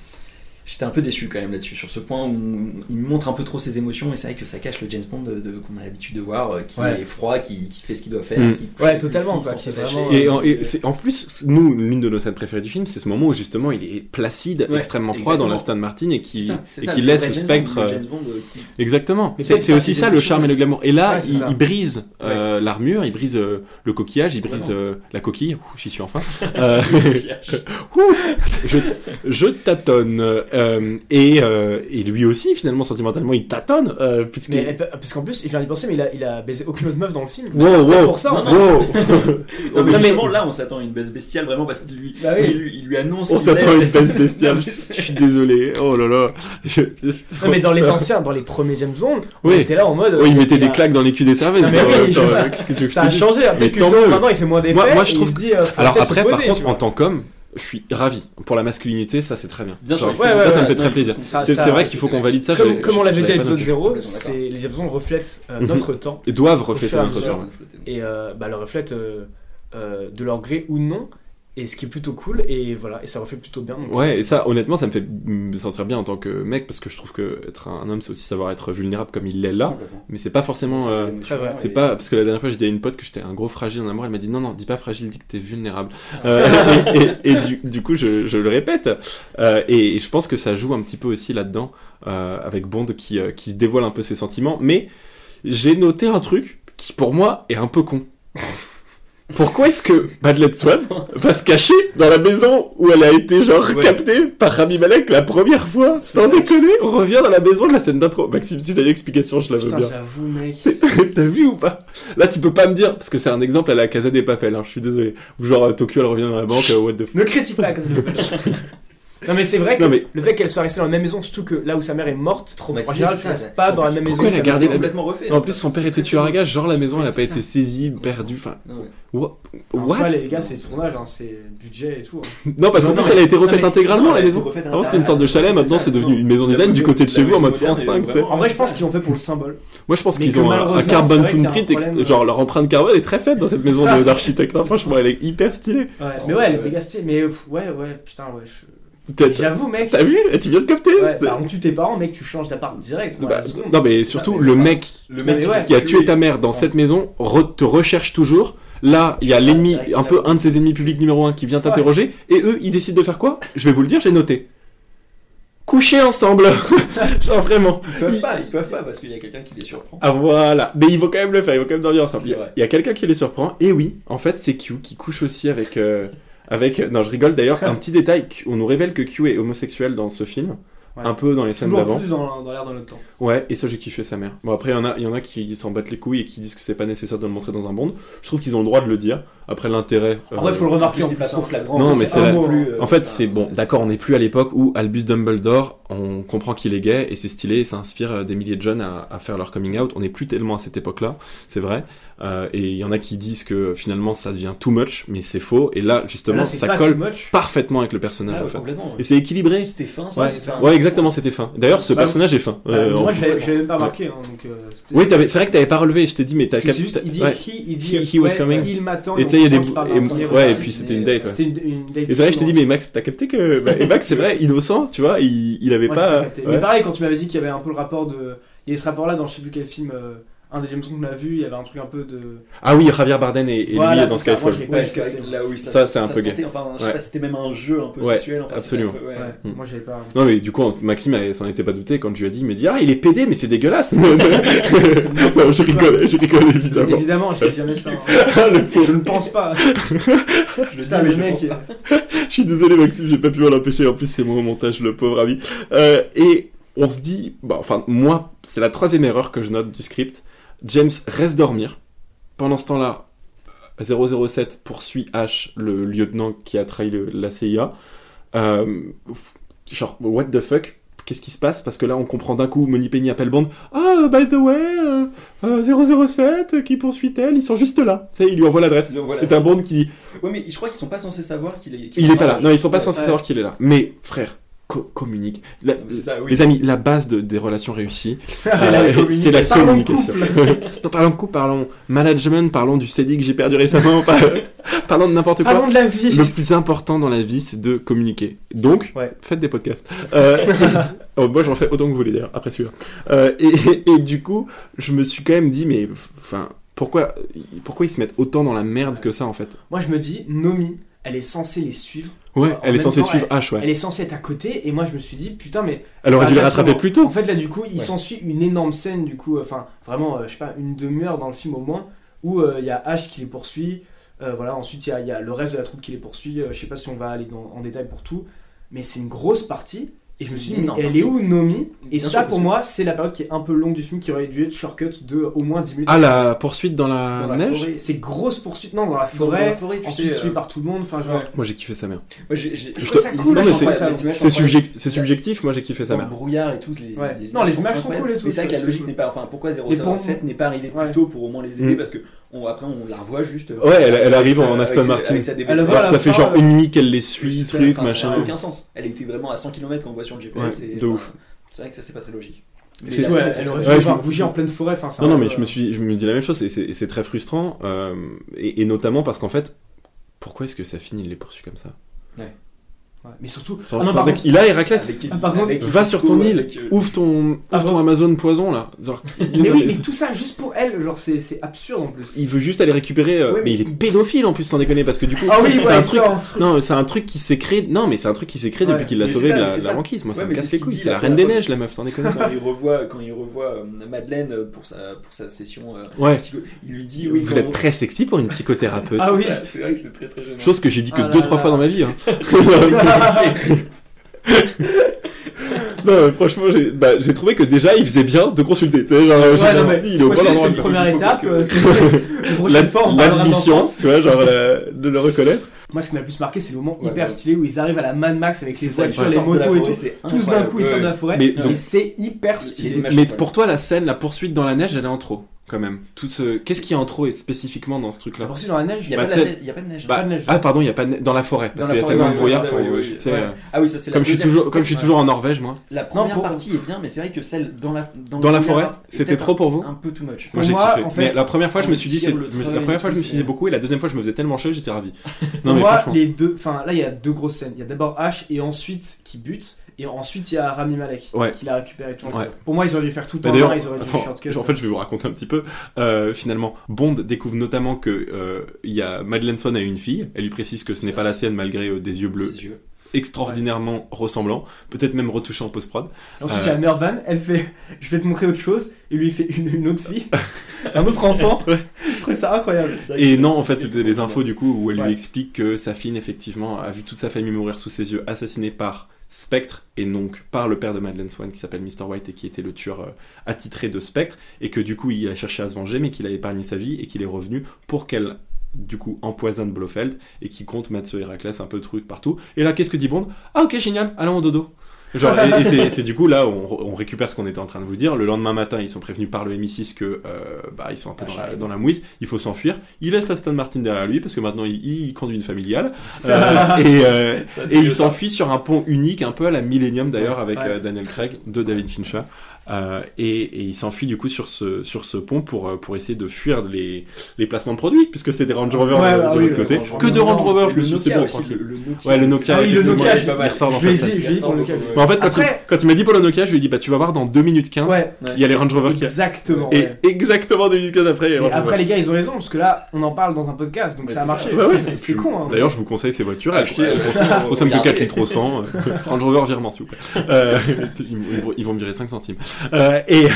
j'étais un peu déçu quand même là-dessus sur ce point où il montre un peu trop ses émotions et c'est vrai que ça cache le James Bond de, de- qu'on a l'habitude de voir euh, qui Ouais. est froid, qui, qui fait ce qu'il doit faire, Mm. qui Ouais, totalement, quoi, qui vraiment, Et, en, et c'est- en plus, nous, l'une de nos scènes préférées du film, c'est ce moment où justement il est placide, Ouais, extrêmement froid dans exactement. l'Aston Martin et C'est qui, ça, c'est et ça, qui laisse le James spectre. Euh, James Bond, euh, qui- Exactement. Mais C'est aussi ça le charme et le glamour. Et là, il, brise euh, l'armure, il brise euh, le coquillage, il brise la coquille. J'y suis enfin. Je tâtonne. Euh, et, euh, et lui aussi, finalement, sentimentalement, il tâtonne. Euh, puisque... Mais, parce qu'en plus, il vient d'y penser, mais il a, il a baisé aucune autre meuf dans le film. Wow, C'est wow, pour ça, en Non, fait. wow. Non, mais Non, mais- justement, là, on s'attend à une baisse bestiale, vraiment, parce qu'il lui, Bah oui. il lui, il lui annonce. On s'attend à une baisse bestiale. Je suis désolé. Oh là là. Je- Non, mais dans les anciens, dans les premiers James Bond, on Oui. était là en mode. Oui, il mettait des bah, claques dans les culs des. Non, mais oui, ça. Qu'est-ce que tu veux que je Ça a changé. Maintenant, il fait moins d'effets. Moi- je trouve il se dit, faut Alors après, par contre, en tant qu'homme, je suis ravi. Pour la masculinité, ça c'est très bien. Bien Genre, ouais, ça, ouais, ça me fait très plaisir. C'est vrai qu'il faut qu'on valide ça. Comme, je- comme on l'avait dit à l'épisode noté. 0, D'accord. c'est les Bond reflètent euh, Mhm. notre temps Et doivent refléter notre temps. et euh, bah, le reflètent euh, euh, de leur gré ou non, et ce qui est plutôt cool, et voilà, et ça reflète plutôt bien. donc, Ouais, et ça, honnêtement, ça me fait me sentir bien en tant que mec parce que je trouve que être un homme, c'est aussi savoir être vulnérable comme il l'est là. Mais c'est pas forcément. euh, Très vrai. C'est pas parce que la dernière fois j'ai dit à une pote que j'étais un gros fragile en amour, elle m'a dit non non dis pas fragile, dis que t'es vulnérable. Euh, et et- et du, du coup je, je le répète Euh, et, et je pense que ça joue un petit peu aussi là-dedans euh, avec Bond qui, euh, qui se dévoile un peu ses sentiments. Mais j'ai noté un truc qui pour moi est un peu con. Pourquoi est-ce que Madeleine Swan va se cacher dans la maison où elle a été genre Ouais. captée par Rami Malek la première fois Sans déconner, on revient dans la maison de la scène d'intro. Maxime, si t'as une explication, je la veux bien. j'avoue, mec. T'as vu ou pas? Là, tu peux pas me dire, parce que c'est un exemple à la Casa des Papels, hein, je suis désolé. Ou genre, euh, Tokyo, elle revient dans la banque, euh, what the fuck. Ne critique pas, Casamigos. Non, mais c'est vrai que Non, mais le fait qu'elle soit restée dans la même maison, surtout que là où sa mère est morte, en général, tu ça, restes ça. pas dans la même maison. pourquoi elle a que gardé maison. complètement refait. en plus, son père était tueur à gage, genre la maison, elle a pas été saisie, perdue, enfin. Non, En what? les gars, c'est tournage, hein, c'est budget et tout. hein. Non, parce qu'en Non, plus, elle a été Non, refaite mais- intégralement, la maison. Avant, c'était une sorte de chalet, maintenant, c'est devenu une maison design du côté de chez vous en mode France moderne, 5, elle est tu sais. vraiment- En vrai, je pense qu'ils ont fait pour le symbole. Moi, je pense Mais qu'ils que ont un- un malheureusement, carbon c'est vrai qu'il y a un footprint, ex- problème, genre euh, leur empreinte carbone est très faible dans cette maison de- d'architecte. Franchement, elle est hyper stylée. Ouais, mais ouais, elle est méga stylée. Mais pff, ouais, ouais, putain, ouais. je- J'avoue, mec. T'as vu Tu viens de capter Ouais, bah, on tue tes parents, mec, tu changes d'appart direct. moi, Bah. Non, mais surtout, mais le mec Le ouais. qui a tué ta mère dans Ouais. cette maison re- te recherche toujours. Là, il y a l'ennemi, un peu un de ses ennemis publics numéro un qui vient t'interroger. Et eux, ils décident de faire quoi? Je vais vous le dire, j'ai noté. Coucher ensemble. Genre vraiment. Ils peuvent pas, ils peuvent pas parce qu'il y a quelqu'un qui les surprend. Ah voilà. Mais ils vont quand même le faire, ils vont quand même dormir ensemble. C'est Il y a- vrai. il y a, quelqu'un qui les surprend. Et oui, en fait, c'est Q qui couche aussi avec. euh, avec... Non, je rigole d'ailleurs. un petit détail on nous révèle que Q est homosexuel dans ce film. Ouais. Un peu dans les scènes d'avant. plus dans, dans l'air de notre temps. Ouais, et ça j'ai kiffé sa mère. Bon après il y en a, y en a qui s'en battent les couilles et qui disent que c'est pas nécessaire de le montrer dans un bond. Je trouve qu'ils ont le droit de le dire. Après l'intérêt. En vrai, euh, faut le remarquer en c'est pas trop flagrant. Non, mais c'est la- plus, euh, En fait, c'est bon, d'accord, on n'est plus à l'époque où Albus Dumbledore, on comprend qu'il est gay et c'est stylé et ça inspire euh, des milliers de jeunes à, à faire leur coming out. On n'est plus tellement à cette époque-là, c'est vrai. Euh, et il y en a qui disent que finalement ça devient too much, mais c'est faux. Et là, justement, Là, ça colle parfaitement avec le personnage Ah, en fait. Et c'est équilibré. C'était fin, Ouais, ça, ouais, exactement, c'était fin. D'ailleurs, ce Bah, personnage est fin. Bah, Euh, moi, l'avais même pas marqué. Hein, donc, euh, Oui, c'est vrai que t'avais pas relevé. Je t'ai dit, mais t'as capté. juste, il dit ouais. he, il dit He- he was ouais, coming. il m'attend. Et on tu sais, il y a des comprend qu'il parle et- ouais, et puis c'était une date. Ouais. C'était une, une date. Et c'est vrai, je t'ai dit, mais Max, t'as capté que. bah, et Max, c'est vrai, innocent, tu vois, il, il avait pas. Mais pareil, quand tu m'avais dit qu'il y avait un peu le rapport de. Il y avait ce rapport-là dans je sais plus quel film, euh, un des James Bond qu'on a vu, il y avait un truc un peu de. Ah oui, Javier Bardem et, et Voilà, lui dans Skyfall. je l'ai pas Ouais, Ça, ça, c'est un peu gay. Enfin, je sais Ouais. pas, c'était même un jeu un peu Ouais, sexuel. Enfin, absolument. peu- ouais. Ouais, Mm. moi j'avais pas. Non, mais du coup, Maxime s'en était pas douté quand je lui ai dit, il m'a dit, ah, il est pédé, mais c'est dégueulasse. non, je rigole, je rigole évidemment. Évidemment, je dis jamais ça. hein. Ah. Je ne pense pas. Je le dis, mais le je mec. Je suis désolé, Maxime, j'ai pas pu m'en empêcher. En plus, c'est au montage, le pauvre ami. Euh, et on se dit, bah, enfin, moi, c'est la troisième erreur que je note du script. James reste dormir. Pendant ce temps-là, 007 poursuit H, le lieutenant qui a trahi le- la CIA. Euh, genre, what the fuck? Qu'est-ce qui se passe? Parce que là, on comprend d'un coup, Money Penny appelle Bond. Ah, by the way, euh, euh, 007 qui poursuit elle, ils sont juste là. Ça, il lui envoie l'adresse. C'est un Bond qui, Ouais, mais je crois qu'ils sont pas censés savoir qu'il est. qu'il il est pas là. Non, ils sont pas Ouais, censés ouais. savoir qu'il est là. Mais frère, co- communique. La- ça, oui. Les amis, la base de- des relations réussies, c'est la Parlons communication. non, parlons de couple, parlons management, parlons du CD que j'ai perdu récemment, par- parlons de n'importe quoi. Parlons de la vie. Le plus important dans la vie, c'est de communiquer. Donc, Ouais. faites des podcasts. Euh, oh, moi, j'en fais autant que vous voulez d'ailleurs, après celui-là. Euh, et, et du coup, je me suis quand même dit, mais enfin, pourquoi, pourquoi ils se mettent autant dans la merde que ça en fait? Moi je me dis, Nomi, elle est censée les suivre. Ouais, En elle est censée temps, suivre H, ouais. Elle est censée être à côté. Et moi je me suis dit, putain, mais. Elle aurait dû les rattraper plus tôt. En fait, là, du coup, il Ouais. s'ensuit une énorme scène, du coup, enfin, vraiment, euh, je sais pas, une demi-heure dans le film au moins, où euh, il y a Ash qui les poursuit. euh, voilà, ensuite il y a, il y a le reste de la troupe qui les poursuit. euh, je sais pas si on va aller dans- en détail pour tout, mais c'est une grosse partie. Et je me suis dit, mais énorme elle est où Nomi? Et ça, sûr, pour moi, c'est la période qui est un peu longue du film qui aurait dû être shortcut de au moins 10 minutes. Ah, la poursuite dans la, Dans la neige? C'est grosse poursuite, non, dans la Dans la forêt. forêt, tu ensuite sais, suivi euh, par tout le monde. Enfin, genre. ouais. Moi j'ai kiffé sa mère. Moi, j'ai- j'ai- Je je trouve ça les cool, images mais sont c'est- subjectif, moi j'ai kiffé sa Dans mère. le brouillard et tout, les, Ouais. les Non, les images sont cool et tout, Mais c'est vrai que la logique n'est pas. Enfin, pourquoi Et pour- 007 n'est pas arrivé plus tôt pour au moins les aider Mm. Parce que on, après, on la revoit juste. euh, Ouais, elle- arrive en Aston Martin. avec sa Elle DB7. va Alors voir que la ça fait genre euh, une nuit qu'elle les suit, ça, truc, enfin, Ça n'a machin. aucun sens. Elle était vraiment à 100 km qu'on voit le GPS. Ouais, et, de ouf. C'est vrai que ça, c'est pas très logique. Mais C'est- Ouais, est elle aurait dû Ouais, en pleine forêt. Enfin, Non, non, mais je me suis, je me dis la même chose, et c'est et c'est très frustrant, euh, et, et notamment parce qu'en fait, pourquoi est-ce que ça finit, il les poursuit comme ça? Ouais, Mais surtout. Ah non, par Il a Héraclès, Ah, par contre, va sur ton île, avec, euh, ouvre ton, Ah, ouvre ton. Amazon poison là. Genre, Mais oui, mais tout ça juste pour elle, genre c'est c'est absurde en plus. Il veut juste aller récupérer, euh, Ouais, mais mais il est il- pédophile en plus, sans déconner, parce que du coup, Ah oui, c'est ouais, un truc. un truc. Non, c'est un truc qui s'est créé. Non, mais c'est un truc qui s'est créé Ouais. depuis qu'il l'a sauvé de la, banquise. Moi, ça me casse c'est les couilles. C'est la reine des neiges, la meuf, sans déconner. quand il revoit quand il revoit euh, Madeleine euh, pour sa pour sa session il lui dit oui Vous êtes très sexy pour une psychothérapeute. Ah oui. C'est vrai que c'est très très gênant. Chose que j'ai dit que Ah deux trois fois dans ma vie. Non, mais franchement, j'ai bah, j'ai trouvé que déjà il faisait bien de consulter. Tu sais, genre, j'ai Ouais, non, dit, mais il est au moi, bon c'est- endroit. c'est une première Il étape. que- euh, c'est- Une prochaine fois, on parlera L'admission, d'enfance. tu vois, genre la- de le reconnaître. Moi, ce qui m'a le plus marqué, c'est le moment Ouais, hyper ouais. stylé où ils arrivent à la Mad Max avec les voitures, les motos et tout. c'est Tous d'un coup, ils sortent de la forêt. Mais Et c'est hyper stylé. Mais pour toi, la scène, la poursuite dans la neige, elle est en trop, quand même. Tout ce... Qu'est-ce qui est en trop et spécifiquement dans ce truc-là poursuite dans la neige, Il y a Bah, la neige- a pas de neige. Bah, pas de neige. Ah, pardon, il y a pas de ne- dans la forêt, parce qu'il y a tellement de voyards. oui, oui, ouais. euh, Ah oui, ça c'est la Comme je suis toujours, comme je suis toujours en Norvège, moi. La première pour- partie est bien, mais c'est vrai que celle dans la dans, la forêt, c'était trop pour vous Un peu too much. Moi j'ai kiffé. en fait, mais la première fois, je me suis dit, la première fois, je me suis dit c'est- beaucoup, et la deuxième fois, je me faisais tellement chier, j'étais ravi. Non, mais les deux, enfin là, il y a deux grosses scènes. Il y a d'abord Ash et ensuite qui bute, et ensuite il y a Rami Malek Ouais. qui l'a récupéré. tout. Ouais. Pour moi, ils auraient dû faire tout en un, ils auraient dû shortcut. en fait, je vais vous raconter un petit peu. Euh, finalement, Bond découvre notamment que euh, y a Madeleine Swan a une fille. Elle lui précise que ce n'est pas la sienne malgré euh, des yeux bleus yeux. extraordinairement ressemblants, peut-être même retouchés en post prod. Ensuite, Euh. il y a Mervan, elle fait Je vais te montrer autre chose, et lui il fait une, une autre fille, un autre enfant. Je trouvais ça incroyable. Et non, en fait, c'était des infos du coup où elle Ouais. lui explique que sa fille, effectivement, a vu toute sa famille mourir sous ses yeux, assassinée par Spectre, et donc par le père de Madeleine Swan qui s'appelle Mr. White et qui était le tueur euh, attitré de Spectre, et que du coup il a cherché à se venger, mais qu'il a épargné sa vie et qu'il est revenu pour qu'elle du coup empoisonne Blofeld et qui compte mettre ce Héraclès un peu truc partout. Et là, qu'est-ce que dit Bond? Ah ok, génial, allons au dodo. Genre, et, et c'est- du coup là, on, on récupère ce qu'on était en train de vous dire. Le lendemain matin, ils sont prévenus par le MI6 que euh, bah, ils sont un peu Ah, dans la, dans la mouise, il faut s'enfuir. Il laisse Aston Martin derrière lui parce que maintenant il, il conduit une familiale Euh, et, euh, et il s'enfuit sur un pont unique, un peu à la Millennium d'ailleurs, avec Ouais. euh, Daniel Craig de David Fincher. Euh, et, et il s'enfuit du coup sur ce, sur ce pont pour, euh, pour essayer de fuir les, les placements de produits, puisque c'est des Range Rover Ouais, de, bah de oui, l'autre côté. Que de. Range Rover, je me Le suis dit, c'est bon, aussi, le- le Nokia. Ouais, le Nokia, Ah oui, le Nokia, je- il ressort dans je lui ai dit, je lui ai dit pour le Nokia. Mais en fait, quand, Après- il, quand il m'a dit pour le Nokia, je lui ai dit, bah, tu vas voir dans 2 minutes 15, Ouais, il y a les Range Rover qui exactement. Et ouais. exactement 2 minutes 15 après, il y a les Range après, les gars, ils ont raison, parce que là, on en parle dans un podcast, donc ça a marché. ça. Ouais, ouais. C'est- con, hein. D'ailleurs, je vous conseille ces voitures. Consomment- consomment que regardez. 4 litres au 100. euh, Range Rover virement, s'il vous plaît. Euh, ils, vont- ils vont me virer 5 centimes. Euh, et,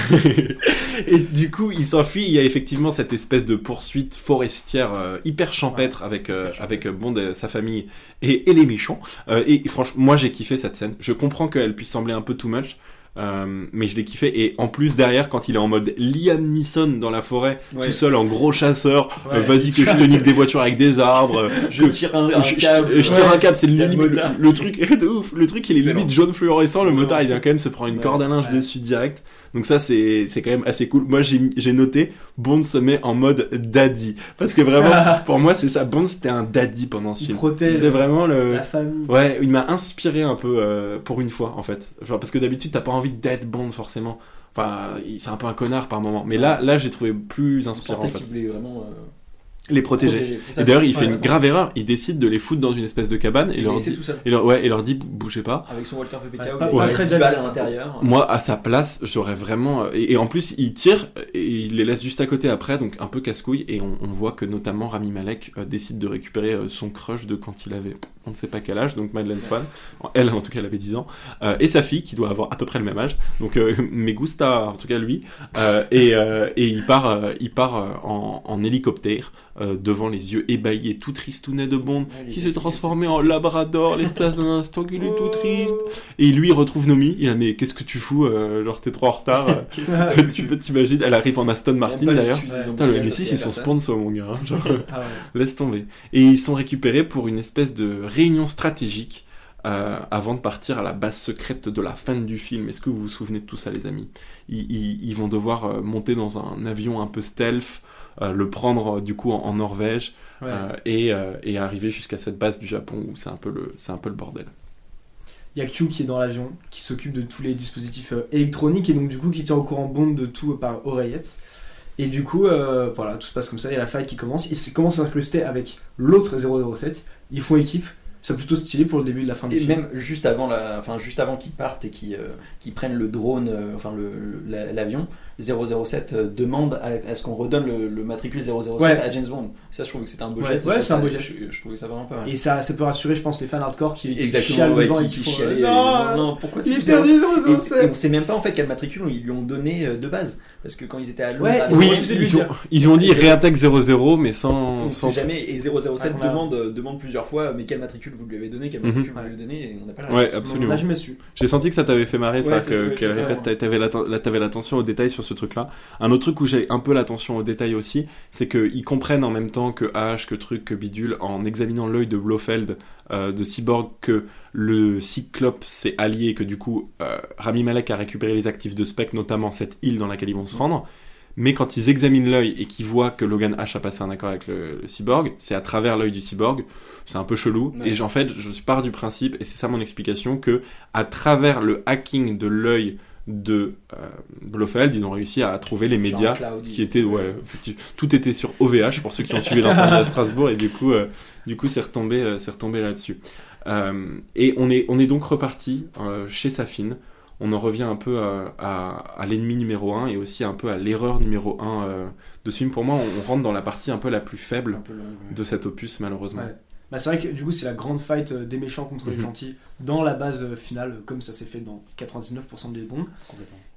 et du coup, il s'enfuit. Il y a effectivement cette espèce de poursuite forestière euh, hyper champêtre avec, euh, avec Bond, et sa famille et, et les méchants. Euh, et franchement, moi, j'ai kiffé cette scène. Je comprends qu'elle puisse sembler un peu too much. Euh, mais je l'ai kiffé et en plus derrière quand il est en mode Liam Neeson dans la forêt Ouais. tout seul en gros chasseur euh, vas-y que je te nique des voitures avec des arbres euh, Je tire un, un je, je- câble. je tire un câble, c'est le, le le, motard. le truc de ouf. Le truc, il est Excellent. limite jaune fluorescent. Le motard, il vient quand même se prendre une corde à linge dessus direct. Donc ça, c'est c'est quand même assez cool. Moi, j'ai noté Bond se met en mode daddy parce que vraiment, pour moi, c'est ça. Bond, c'était un daddy pendant ce Il film. protège C'est vraiment le. la famille. Ouais, il m'a inspiré un peu euh, pour une fois en fait. Genre parce que d'habitude, t'as pas envie d'être Bond forcément. Enfin, c'est un peu un connard par moment. Mais là, là, j'ai trouvé plus inspirant en fait. qu'il voulait vraiment. euh, les protéger. Et d'ailleurs, il fait Ouais. une grave erreur. Il décide de les foutre dans une espèce de cabane et Il leur dit, tout seul. et leur, ouais, et leur dit bougez pas. Avec son Walter PPK Ouais, pas- des très 10 balles à l'intérieur. Moi, à sa place, j'aurais vraiment. Et, et en plus, il tire et il les laisse juste à côté après, donc un peu casse-couille. Et on, on voit que notamment Rami Malek euh, décide de récupérer euh, son crush de quand il avait on ne sait pas quel âge, donc Madeleine Swan. Elle, en tout cas, elle avait 10 ans. Euh, et sa fille, qui doit avoir à peu près le même âge. Donc, euh, me gusta, en tout cas lui. Euh, et, euh, et il part, euh, il part euh, en, en hélicoptère euh, devant les yeux ébahis et tout tristounet de Bond Ouais, qui est- s'est transformé en labrador l'espace d'un instant qu'il est tout triste. Et lui, il retrouve Nomi. Il a mais qu'est-ce que tu fous euh, Genre, t'es trop en retard. que tu peux t'imaginer Elle arrive en Aston Martin d'ailleurs. Putain, le tiré M6, parce ils sont sponsors, mon gars. hein, genre, Ah ouais. laisse tomber. Et ils sont récupérés pour une espèce de réunion stratégique euh, avant de partir à la base secrète de la fin du film. Est-ce que vous vous souvenez de tout ça, les amis? Ils, ils- ils vont devoir euh, monter dans un avion un peu stealth, euh, le prendre euh, du coup en, en Norvège Ouais. euh, et, euh, et arriver jusqu'à cette base du Japon où c'est un peu le, c'est un peu le bordel. Il y a Q qui est dans l'avion, qui s'occupe de tous les dispositifs euh, électroniques et donc du coup qui tient au courant Bond de tout euh, par oreillette. Et du coup, euh, voilà, tout se passe comme ça, il y a la fight qui commence, ils se- commencent à s'incruster avec l'autre 007, ils font équipe, c'est plutôt stylé pour le début de la fin du Et film. même juste avant, la, enfin juste avant qu'ils partent et qu'ils euh, prennent le drone, euh, enfin le- le- l'avion, 007 euh, demande à, à ce qu'on redonne le, le matricule 007 Ouais. à James Bond. Ça, je trouve que c'était un beau Ouais, geste. ouais, Je c'est un beau geste. Je, je trouvais ça vraiment pas mal. Et ça, ça peut rassurer, je pense, les fans hardcore qui, qui Exactement, chialent ouais, devant qui, et qui, qui font, chialaient, euh, Non, non, pourquoi c'est est perdu Et, et 007 on sait même pas en fait quel matricule ils lui ont donné euh, de base. Parce que quand ils étaient à Londres, Ouais, à ils ont Oui, ils, ont, dire. ils ont dit Et- réintègre 00 mais sans, on sans sait jamais. Et 007 Ah, demande, euh, demande plusieurs fois mais quel matricule vous lui avez donné, quel Mhm. matricule vous Ouais. lui avez donné, et on n'a pas la Ouais, absolument. On n'a jamais su. J'ai senti que ça t'avait fait marrer, ça, c'est- qu'elle c'est répète, t'avais l'attention aux détails sur ce truc-là. Un autre truc où j'ai un peu l'attention aux détails aussi, c'est qu'ils comprennent en même temps que H, que truc, que bidule, en examinant l'œil de Blofeld, euh, de Cyborg, que le Cyclope s'est allié et que du coup, euh, Rami Malek a récupéré les actifs de Spec, notamment cette île dans laquelle ils vont se rendre. Mais quand ils examinent l'œil et qu'ils voient que Logan H a passé un accord avec le, le cyborg, c'est à travers l'œil du cyborg. C'est un peu chelou. Ouais. Et en fait, je pars du principe, et c'est ça mon explication, que à travers le hacking de l'œil de euh, Blofeld, ils ont réussi à trouver les médias qui étaient, ouais, tout était sur OVH pour ceux qui ont suivi l'incendie à Strasbourg, et du coup, euh, du coup, c'est retombé, euh, c'est retombé là-dessus. Et on est, on est donc reparti chez Safine. On en revient un peu à, à, à l'ennemi numéro 1 et aussi un peu à l'erreur numéro 1 euh, de ce film. Pour moi, on, on rentre dans la partie un peu la plus faible long, ouais. de cet opus, malheureusement. Ouais. Bah, c'est vrai que du coup, c'est la grande fight euh, des méchants contre les Mhm. gentils dans la base euh, finale, comme ça s'est fait dans 99% des. Complètement.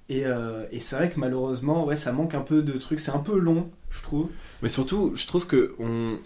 Et, euh, et c'est vrai que malheureusement, ouais, ça manque un peu de trucs. C'est un peu long, je trouve. Mais surtout, je trouve que on,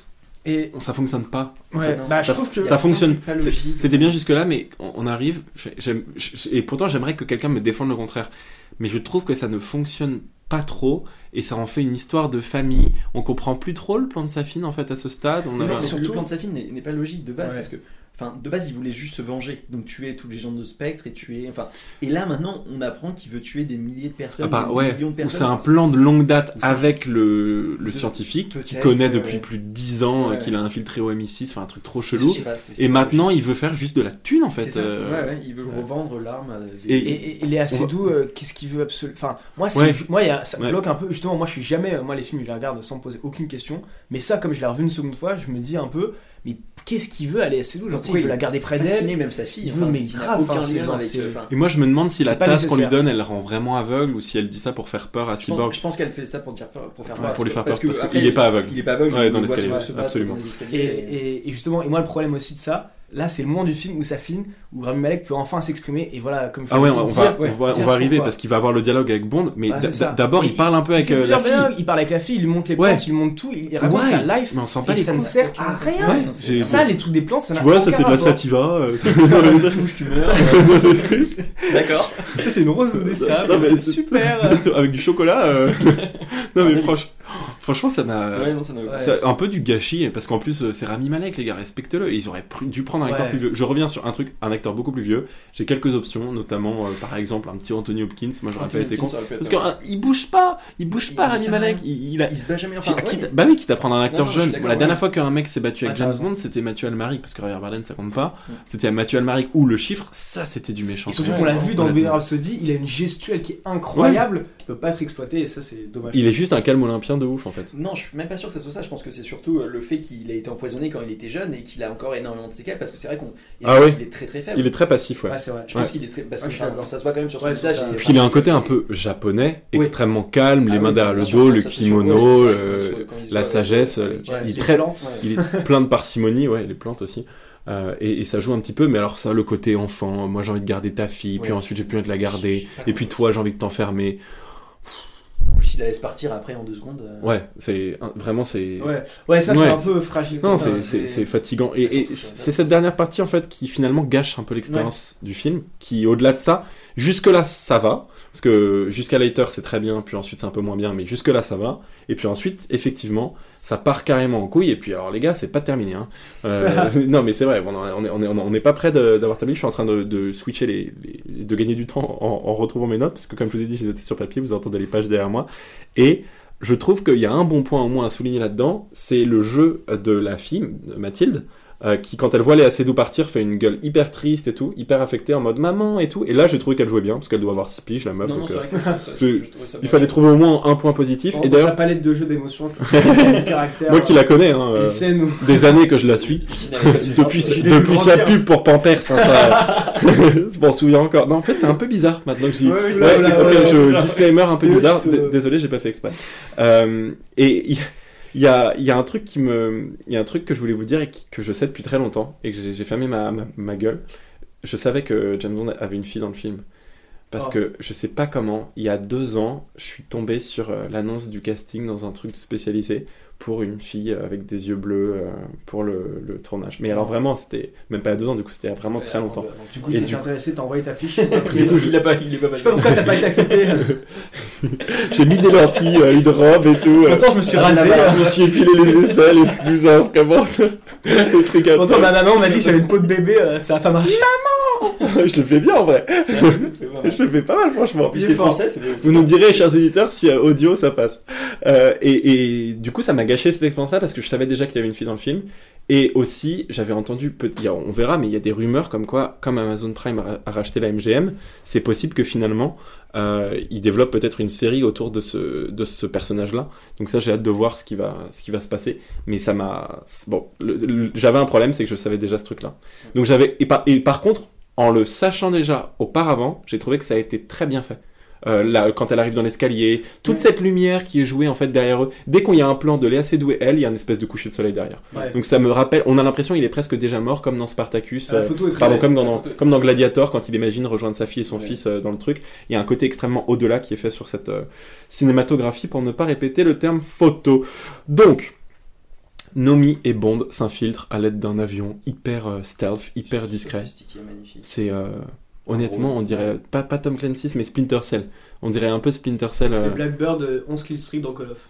Et on- ça fonctionne pas. ouais, bah, je ça- trouve que ça fonctionne. Pas. C'était bien jusque-là, mais on, on arrive. j'- et pourtant, j'aimerais que quelqu'un me défende le contraire. Mais je trouve que ça ne fonctionne pas trop et ça en fait une histoire de famille. On comprend plus trop le plan de Safine en fait à ce stade. On a- surtout- le plan de Safin n'est n'est pas logique de base Ouais. parce que, enfin, de base, il voulait juste se venger, donc tuer tous les gens de Spectre et tuer, enfin, et là maintenant, on apprend qu'il veut tuer des milliers de personnes, Ah bah, des ouais, millions de ou personnes. c'est un Enfin, plan de longue date avec le, le De- scientifique qui connaît depuis ouais. plus de 10 ans, euh, Ouais, qu'il a infiltré au MI6, enfin un truc trop chelou. pas, Et maintenant, il veut faire juste de la thune en fait. euh, ouais, ouais, il veut revendre l'arme. à des- Et- Et, et- il est assez doux. euh, Qu'est-ce qu'il veut absolument Enfin, moi, moi, il y a- ça me Ouais. bloque un peu. Justement, moi, je suis jamais. euh, Moi, les films, je les regarde sans me poser aucune question. Mais ça, comme je l'ai revu une seconde fois, je me dis un peu. Mais qu'est-ce qu'il veut aller? Assez doux Genre, il veut la garder près d'elle. même sa fille, Il veut, enfin, mais grave, aucun lien genre, avec. Et moi, je me demande si la tasse qu'on lui donne, elle rend vraiment aveugle ou si elle dit ça pour faire peur à Je Cyborg. pense, je pense qu'elle fait ça pour dire peur, pour faire Ouais, peur. pour lui faire parce peur, parce qu'il est pas aveugle. Il est pas aveugle. Ouais, dans l'escalier, absolument. et justement, et moi, le problème aussi de ça, là, c'est le moment du film où ça fine, où Rami Malek peut enfin s'exprimer. Et voilà, comme je Ah ouais, on, va, dire- on va, on dire va arriver parce qu'il va avoir le dialogue avec Bond, mais Ouais, d'abord il parle un peu avec euh, la fille. il parle avec la fille, il lui montre les Ouais. plantes, il lui montre tout, il raconte Ouais. sa life. Mais on sent pas Et les ça ne sert à rien. Ça, les trucs des plantes, ça Tu n'a vois, ça c'est de la sativa. euh, touche, tu meurs. D'accord. Ça, c'est une rose c'est c'est- super. avec du chocolat. euh. non mais Ah, franch- franchement, ça m'a. Ouais, non, ça n'a aucun Ouais. C'est un peu du gâchis parce qu'en plus euh, c'est Rami Malek les gars respectez-le et ils auraient pr- dû prendre un acteur Ouais. plus vieux je reviens sur un truc un acteur beaucoup plus vieux j'ai quelques options notamment euh, par exemple un petit Anthony Hopkins moi j'aurais pas été con parce qu'il bouge pas il bouge Il- pas il Rami Malek il, il a Il se bat jamais. Si, Enfin, quitte- bah oui, quitte à prendre un acteur Non, non, je suis jeune. la dernière fois qu'un mec s'est battu avec James. Bond, c'était Mathieu Almaric, parce que Javier Bardem, ça compte pas. C'était Mathieu Almaric ou le chiffre, ça c'était du méchant. Et surtout qu'on l'a vu on dans. Bohemian Rhapsody, il a une gestuelle qui est incroyable, qui peut pas être exploitée, et ça, c'est dommage. Il est juste un calme olympien de ouf en fait. Non, je suis même pas sûr que ça soit ça. Je pense que c'est surtout euh, le fait qu'il a été empoisonné quand il était jeune et qu'il a encore énormément de séquelles parce que c'est vrai qu'on. et Ah oui. est très très faible. Il est très passif, ouais. Ouais, c'est vrai. Je pense Ouais. qu'il est très. Parce que ça se voit quand même sur son visage. Puis il a un côté un peu japonais, extrêmement calme, les Ah mains derrière le dos, le kimono, il euh, il la sagesse, euh, il est très, il est plein de parcimonie, ouais, les plantes aussi. Euh, et, et ça joue un petit peu, mais alors ça, le côté enfant, moi j'ai envie de garder ta fille, puis Ouais, ensuite j'ai plus envie de la garder, et puis toi j'ai envie de t'enfermer. En plus, il la laisse partir après en deux secondes. euh, Ouais, c'est vraiment c'est. Ouais, ouais, ça Ouais. c'est un peu fragile. Non, c'est- fatigant. Et, et c'est cette dernière partie, en fait, qui finalement gâche un peu l'expérience du film. Qui, au-delà de ça, jusque-là, ça va. Parce que jusqu'à Later, c'est très bien, puis ensuite, c'est un peu moins bien, mais jusque-là, ça va. Et puis ensuite, effectivement, ça part carrément en couille. Et puis, alors, les gars, c'est pas terminé. Hein. Euh, non, mais c'est vrai, on on est, on est, on est pas près d'avoir terminé. Je suis en train de, switcher, les, de gagner du temps en, retrouvant mes notes. Parce que, comme je vous ai dit, j'ai noté sur papier, vous entendez les pages derrière moi. Et je trouve qu'il y a un bon point au moins à souligner là-dedans, c'est le jeu de la fille, de Mathilde, euh, qui quand elle voit Léa Seydoux partir fait une gueule hyper triste et tout, hyper affectée en mode maman et tout. Et là j'ai trouvé qu'elle jouait bien parce qu'elle doit avoir 6 piges la meuf. Non, donc, euh, vrai que ça, je- je- je trouvais ça il fallait trouver au moins un point positif. Dans et sa d'ailleurs, palette de jeux d'émotions, je moi qui la connais, hein, euh, où- des années que je la suis, depuis, sa- depuis sa grandir. pub pour Pampers, hein, ça, je m'en souviens encore. Non, en fait, c'est un peu bizarre maintenant que je dis. Ouais, oui, Ouais, ouais, disclaimer un peu bizarre. Désolé, j'ai pas fait exprès. Euh, et il y a, y a un truc qui me, il y a un truc que je voulais vous dire et qui- que je sais depuis très longtemps et que j'ai fermé ma, ma, ma gueule. Je savais que James Bond avait une fille dans le film. Parce Oh. que je sais pas comment, il y a deux ans, je suis tombé sur euh, l'annonce du casting dans un truc spécialisé pour une fille avec des yeux bleus euh, pour le, le tournage. Mais alors vraiment, c'était même pas il a deux ans, du coup, c'était il vraiment très longtemps. Du coup, Et t'es intéressé, t'as envoyé ta fiche. Du il a pas, il est pas Je sais pas pourquoi t'as pas été accepté. J'ai mis des lentilles, euh, une robe et tout. euh, Pourtant, je me suis Ah, rasé. je me suis épilé les aisselles et tout ça, vraiment. À Pourtant, ma maman m'a dit que j'avais une peau de bébé, ça a pas marché. je le fais bien en vrai. Je le fais pas mal, franchement. T'es français, c'est Vous nous direz, chers auditeurs, si euh, audio ça passe. Euh, et, et du coup, ça m'a gâché cette expérience-là parce que je savais déjà qu'il y avait une fille dans le film. Et aussi, j'avais entendu, il on verra, mais il y a des rumeurs comme quoi, comme Amazon Prime a, racheté la MGM, c'est possible que finalement, euh, ils développent peut-être une série autour de ce, de ce personnage-là. Donc ça, j'ai hâte de voir ce qui va, ce qui va se passer. Mais ça m'a, bon, j'avais un problème, c'est que je savais déjà ce truc-là. Donc j'avais, et par, et par contre, en le sachant déjà auparavant, j'ai trouvé que ça a été très bien fait. Euh, là, quand elle arrive dans l'escalier, toute Ouais. cette lumière qui est jouée en fait derrière eux. Dès qu'il y a un plan de Léa Seydoux et elle, il y a une espèce de coucher de soleil derrière. Ouais. Donc ça me rappelle, on a l'impression qu'il est presque déjà mort comme dans Spartacus. La euh, Pardon, comme dans, est- comme dans Gladiator, quand il imagine rejoindre sa fille et son Ouais. fils euh, dans le truc, il y a un côté extrêmement au-delà qui est fait sur cette euh, cinématographie pour ne pas répéter le terme photo. Donc, Nomi et Bond s'infiltrent à l'aide d'un avion hyper euh, stealth, hyper discret. C'est euh, honnêtement, on dirait pas, pas Tom Clancy, mais Splinter Cell. On dirait un peu Splinter Cell. C'est euh, Blackbird euh, 11 Kill Streak dans Call of.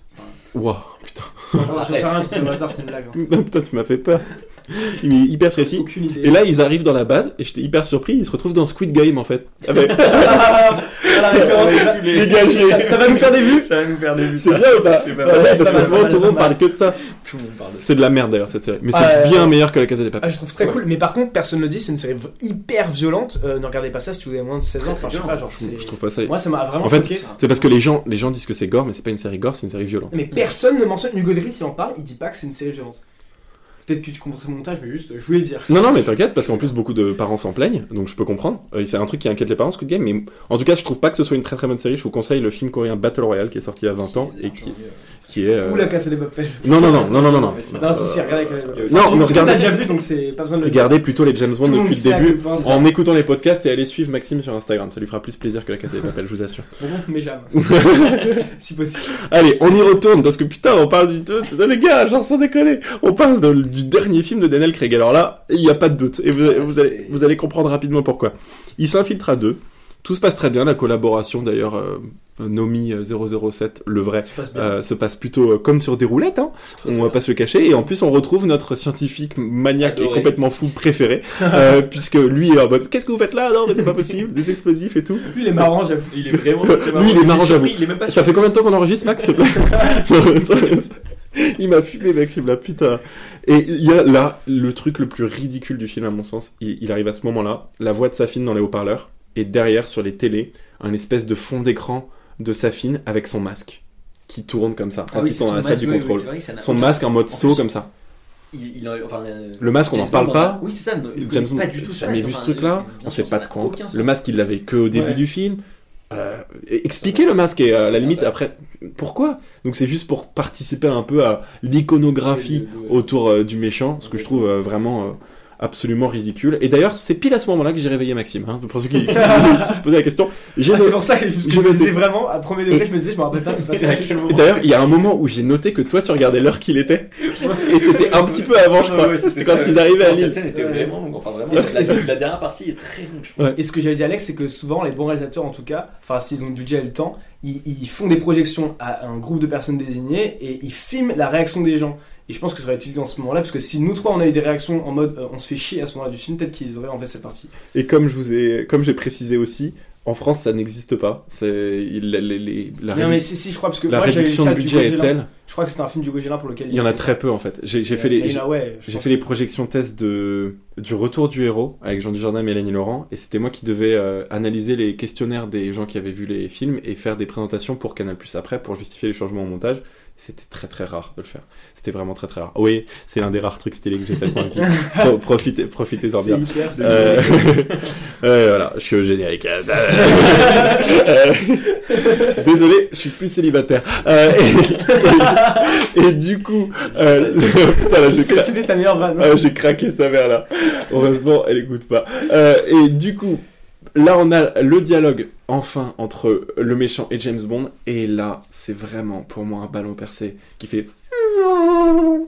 Waouh, putain. Je sais rien, je sais au hasard, c'était une blague. hein. putain, tu m'as fait peur. Il est hyper précis. Aucune idée. Et là, ils arrivent dans la base, et j'étais hyper surpris, ils se retrouvent dans Squid Game en fait. Ah ben, Ah, la référence, ça- tous les- Dégagez. ça, ça va nous faire des vues. Ça va nous faire des vues. c'est bien ou pas C'est pas Ouais, mal. Parce moment, pas tout le monde parle que de ça. Tout le monde parle de ça. C'est de la merde d'ailleurs cette série. Mais Ah, c'est bien euh, meilleur que la Casa des Ah, Papel. je trouve très cool, mais par contre, personne ne le dit, c'est une série hyper violente. Euh, ne regardez pas ça si vous avez moins de 16 ans. Enfin, je sais pas, genre, Je, trouve- c'est- je trouve pas ça. Moi, ça m'a vraiment En fait, choqué. C'est parce que les gens, les gens disent que c'est gore, mais c'est pas une série gore, c'est une série violente. Mais personne ne mentionne. Hugo Déry, s'il en parle, il dit pas que c'est une série violente. Peut-être que tu comprends mon montage, mais juste, je voulais le dire. Non, non, mais t'inquiète, parce qu'en plus, beaucoup de parents s'en plaignent, donc je peux comprendre. Euh, c'est un truc qui inquiète les parents, Squid Game, mais en tout cas, je trouve pas que ce soit une très très bonne série. Je vous conseille le film coréen Battle Royale qui est sorti il y a 20 ans et qui, qui est. euh, Ou la casse des papels. Non, non, non, non, non, non, non. Non, si, si, regardez Euh, non, non, déjà vu, donc c'est pas besoin de. Regardez plutôt les James Bond depuis le début en écoutant les podcasts et allez suivre Maxime sur Instagram. Ça lui fera plus plaisir que la Casa des Papel, je vous assure. Bon, mais jamais. si possible. Allez, on y retourne parce que putain, on parle du tout. Les gars, genre sans déconner, on parle de- du dernier film de Daniel Craig. Alors là, il n'y a pas de doute et vous, allez, vous allez comprendre rapidement pourquoi. Il s'infiltre à deux. Tout se passe très bien. La collaboration d'ailleurs, euh, Nomi euh, 007, le vrai, se passe euh, se passe plutôt euh, comme sur des roulettes. Hein. On va pas se le cacher. Et en plus, on retrouve notre scientifique maniaque et complètement fou préféré, euh, puisque lui est en mode qu'est-ce que vous faites là? Non, mais c'est pas possible. Des explosifs et tout. Lui, il est marrant, j'avoue. Il est vraiment très Lui, il est marrant, j'avoue. Ça fait combien de temps qu'on enregistre, Max, s'il te plaît? Il m'a fumé, Maxime, là, putain. Et il y a là le truc le plus ridicule du film, à mon sens. Il, il arrive à ce moment-là, la voix de Safine dans les haut-parleurs, et derrière, sur les télés, un espèce de fond d'écran de Safine avec son masque. qui tourne comme ça quand Ah oui, ils sont son la salle du oui, contrôle. Son masque en mode saut comme ça. Il, il enfin, euh, Le masque, on n'en parle pas. Oui, c'est ça. ne James Bond, jamais vu ce truc-là. On sait pas de quoi. Le masque, il l'avait que au début Ouais. du film. Euh, expliquez le masque et à la limite Ah bah. après pourquoi? Donc c'est juste pour participer un peu à l'iconographie autour euh, du méchant ce que je trouve euh, vraiment euh, absolument ridicule et d'ailleurs c'est pile à ce moment là que j'ai réveillé Maxime hein, pour ceux qui, qui- qui se posaient la question j'ai Ah, no- c'est pour ça que je, je me disais dis- vraiment, à premier degré, je me disais, je me rappelle pas se passer à quel Et moment. D'ailleurs, il y a un moment où j'ai noté que toi, tu regardais l'heure qu'il était. Et c'était un petit peu avant, je crois. Ouais, c'était quand ils arrivaient à Lille. Cette scène était vraiment longue. Enfin, vraiment, la, la dernière partie est très longue, je trouve. Ouais. Et ce que j'avais dit à Alex, c'est que souvent les bons réalisateurs, en tout cas, enfin s'ils ont le budget et le temps, ils, ils font des projections à un groupe de personnes désignées et ils filment la réaction des gens. Et je pense que ça serait utile dans ce moment-là, parce que si nous trois on a eu des réactions en mode euh, on se fait chier à ce moment-là du film, peut-être qu'ils auraient en fait cette partie. Et comme je vous ai, comme j'ai précisé aussi, en France, ça n'existe pas. C'est il- les- les- les- la, non mais si, si, je crois, parce que la moi j'avais vu réduction ça de budget est telle. Je crois que c'était un film du Gauguin pour lequel Il y en a très ça. peu en fait. J'ai Mais- les, ouais, pense. fait les projections tests de, du Retour du héros avec Jean Dujardin et Mélanie Laurent et c'était moi qui devais euh, analyser les questionnaires des gens qui avaient vu les films et faire des présentations pour Canal Plus après pour justifier les changements au montage. C'était très très rare de le faire. C'était vraiment très très rare. Oui, c'est l'un des rares trucs stylés que j'ai fait pour un film. Pro- Profitez, profitez-en bien. hyper, Euh, voilà, je suis au générique. Euh, Désolé, je suis plus célibataire. Euh, et, et du coup, euh, C'était ta meilleure vanne. ah, j'ai craqué sa mère là. Heureusement, elle écoute pas. Euh, et du coup, là, on a le dialogue enfin entre le méchant et James Bond. Et là, c'est vraiment pour moi un ballon percé qui fait.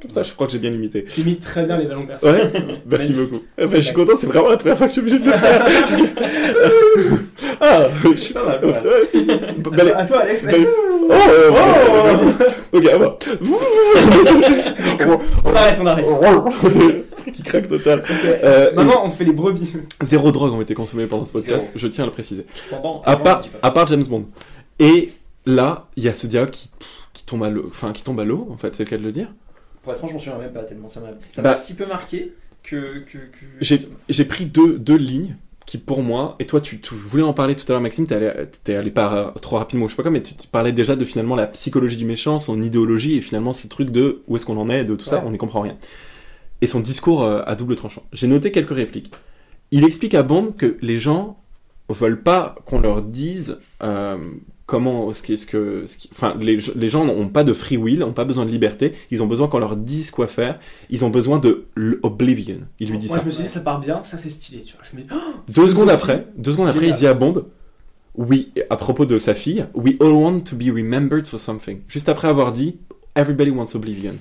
Comme ça, je crois que j'ai bien imité. Tu imites très bien les ballons percés. Ouais, merci beaucoup. Enfin, je suis content, c'est vraiment la première fois que je suis obligé de le faire. ah, je suis Pas mal, mal. Ouais, À toi- Alex. Belle- Oh, Ok, à moi. On arrête, on arrête. Qui craque total. Euh, Maintenant, on fait les brebis. Zéro drogue ont été consommées pendant ce podcast, je tiens à le préciser. À part, à part James Bond. Et là, il y a ce dialogue qui, qui tombe à l'eau, enfin qui tombe à l'eau, en fait, c'est le cas de le dire. Pour être franc, je m'en souviens même pas tellement. Ça m'a Bah- si peu marqué que. que, que... J'ai pris deux, deux lignes qui, pour moi, et toi, tu, tu voulais en parler tout à l'heure, Maxime, t'es allé, t'es allé pas euh, trop rapidement, je sais pas quoi, mais tu, tu parlais déjà de finalement la psychologie du méchant, son idéologie, et finalement ce truc de où est-ce qu'on en est, de tout ça, on n'y comprend rien. Et son discours euh, à double tranchant. J'ai noté quelques répliques. Il explique à Bond que les gens veulent pas qu'on leur dise euh, comment ce qui ce que ce qui- enfin les, les gens n'ont pas de free will, n'ont pas besoin de liberté, ils ont besoin qu'on leur dise quoi faire, ils ont besoin de l'oblivion. Il lui dit Moi, ça. je me suis dit, ça part bien, ça c'est stylé, tu vois. Je me dis, oh, Deux secondes après, deux secondes après, il dit à Bond, oui, à propos de sa fille, we all want to be remembered for something. Juste après avoir dit, everybody wants oblivion.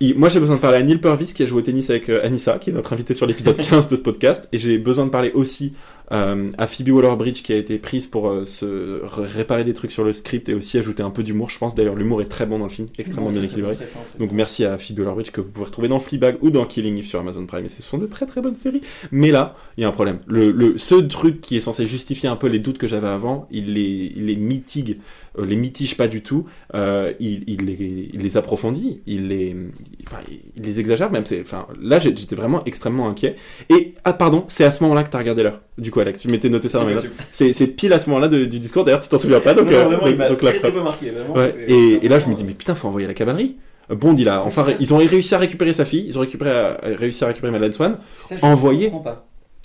Et moi, j'ai besoin de parler à Neil Purvis, qui a joué au tennis avec euh, Anissa, qui est notre invité sur l'épisode 15 de ce podcast. Et j'ai besoin de parler aussi euh, à Phoebe Waller-Bridge, qui a été prise pour euh, se ré- réparer des trucs sur le script et aussi ajouter un peu d'humour. Je pense d'ailleurs, l'humour est très bon dans le film, extrêmement bien équilibré. bon, Donc bon. merci à Phoebe Waller-Bridge que vous pouvez retrouver dans Fleabag ou dans Killing Eve sur Amazon Prime. Et ce sont de très très bonnes séries. Mais là, il y a un problème. Le, le, ce truc qui est censé justifier un peu les doutes que j'avais avant, il les, il les mitigue, euh, les mitige pas du tout. Euh, il, il, les, il les approfondit, il les, enfin, il les exagère même. C'est, enfin, là j'étais vraiment extrêmement inquiet. Et ah pardon, c'est à ce moment-là que t'as regardé l'heure. Du coup, Alex, tu m'étais noté ça C'est dans mes notes. C'est, pile à ce moment-là du discours. D'ailleurs, tu t'en souviens pas, donc, Non, non, euh, vraiment, il m'a donc la très, très peu marqué. Vraiment, Ouais, c'était- et, là, je me dis, mais putain, faut envoyer la cavalerie. Euh, Bond, il a enfin, ils ont réussi à récupérer sa fille, ils ont récupéré, euh, réussi à récupérer Madeleine Swan. Envoyer-.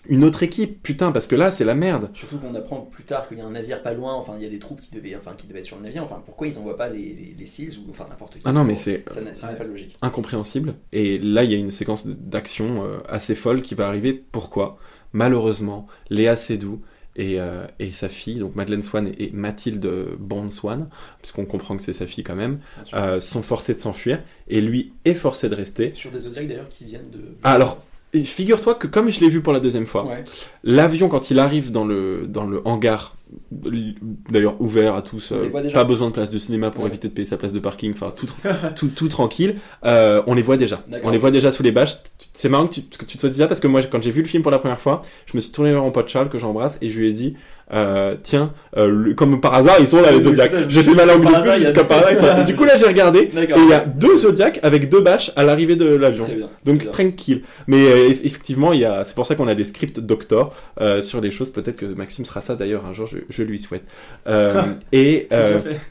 Une autre équipe, putain, parce que là, c'est la merde. Surtout qu'on apprend plus tard qu'il y a un navire pas loin, enfin il y a des troupes qui devaient, enfin, qui devaient être sur le navire, enfin pourquoi ils envoient pas les, les, les SEALs ou enfin n'importe qui? Ah non, mais c'est Ça pas logique. incompréhensible. Et là, il y a une séquence d'action euh, assez folle qui va arriver. Pourquoi? Malheureusement, Léa Seydoux et, euh, et sa fille, donc Madeleine Swan et, Mathilde Bond Swan, puisqu'on comprend que c'est sa fille quand même, euh, sont forcés de s'enfuir. Et lui est forcé de rester. Sur des zodiacs d'ailleurs qui viennent de. Ah, alors, et figure-toi que comme je l'ai vu pour la deuxième fois, Ouais. L'avion, quand il arrive dans le, dans le hangar, d'ailleurs ouvert à tous, euh, pas besoin de place de cinéma pour Ouais. éviter de payer sa place de parking, enfin tout, tout, tout tranquille, euh, on les voit déjà. On les voit déjà sous les bâches. C'est marrant que tu, que tu te sois dit ça parce que moi, quand j'ai vu le film pour la première fois, je me suis tourné vers mon pote Charles que j'embrasse et je lui ai dit, euh, tiens, euh, le- comme par hasard, ils sont là les Zodiacs. J'ai fait ma langue par de hasard, il y a pute, comme des- par hasard, ils sont là. Du coup là, j'ai regardé et il y a deux Zodiacs avec deux bâches à l'arrivée de l'avion. Donc tranquille. Mais euh, eff- effectivement, il y a, c'est pour ça qu'on a des scripts doctor sur les choses. Peut-être que Maxime sera ça d'ailleurs un jour. Je, je lui souhaite. Et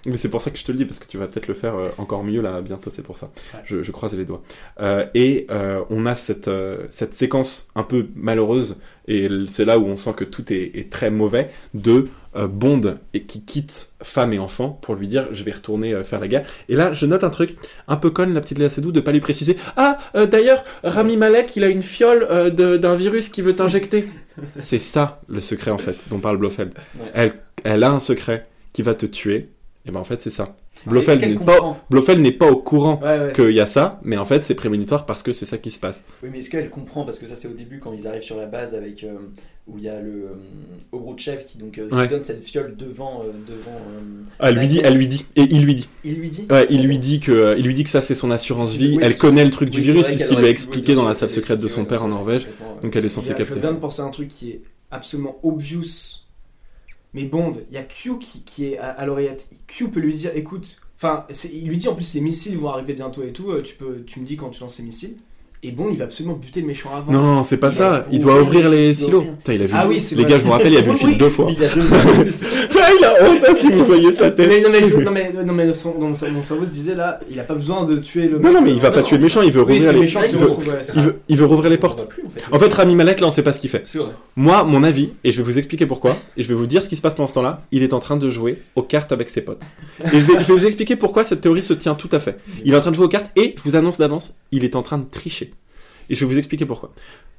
mais c'est pour ça que je te le dis, parce que tu vas peut-être le faire encore mieux là bientôt, c'est pour ça. Ouais. Je, je croise les doigts. Et on a cette, cette séquence un peu malheureuse, et c'est là où on sent que tout est, est très mauvais, de euh, Bond et qui quitte femme et enfant pour lui dire je vais retourner euh, faire la guerre. Et là, je note un truc un peu conne, la petite Léa Seydoux, de pas lui préciser Ah, euh, d'ailleurs, Rami Malek, il a une fiole d'un virus qui veut t'injecter. c'est ça le secret en fait dont parle Blofeld. Ouais. Elle, elle a un secret qui va te tuer. Et ben en fait, c'est ça. Est-ce Blofeld n'est pas, Blofeld n'est pas au courant Ouais, ouais. qu'il y a ça, mais en fait, c'est prémonitoire parce que c'est ça qui se passe. Oui, mais est-ce qu'elle comprend Parce que ça, c'est au début quand ils arrivent sur la base avec euh, où il y a le euh, Obrouchev qui donc euh, Ouais. donne cette fiole devant euh, devant. euh, Ah, elle lui dit, elle lui dit, et il lui dit. il lui dit. Ouais, il lui dit que, euh, il lui dit que ça c'est son assurance vie. Oui, elle connaît le truc du Oui, virus puisqu'il lui a expliqué dans la salle secrète de son père en Norvège. Donc elle est censée capter. Je viens de penser à un truc qui est absolument obvious. Mais Bond, il y a Q qui, est à, à l'oreillette. Q peut lui dire écoute, enfin, il lui dit en plus les missiles vont arriver bientôt et tout, euh, tu, peux, tu me dis quand tu lances les missiles. Et Bond, il va absolument buter le méchant avant. Non, c'est pas Il ça. Il doit ouvrir les silos. ouvrir. Putain, il a vu. Ah oui, c'est les vrai. gars, je vous rappelle, il a vu le film deux fois. Il a deux secondes. Il a honte hein, si vous voyez sa tête. Mais, non, mais, non, mais, non, mais son- mon cerveau- mon cerveau se disait là, il a pas besoin de tuer le Non, non, mais il va Non, pas tuer le méchant. Il veut rouvrir les. il veut- rouvrir les portes. en fait. En fait, Rami Malek, là, on sait pas ce qu'il fait. c'est vrai. Moi, mon avis, et je vais vous expliquer pourquoi, et je vais vous dire ce qui se passe pendant ce temps-là, il est en train de jouer aux cartes avec ses potes. Et je vais, je vais vous expliquer pourquoi cette théorie se tient tout à fait. Il est en train de jouer aux cartes, et je vous annonce d'avance, il est en train de tricher. Et je vais vous expliquer pourquoi.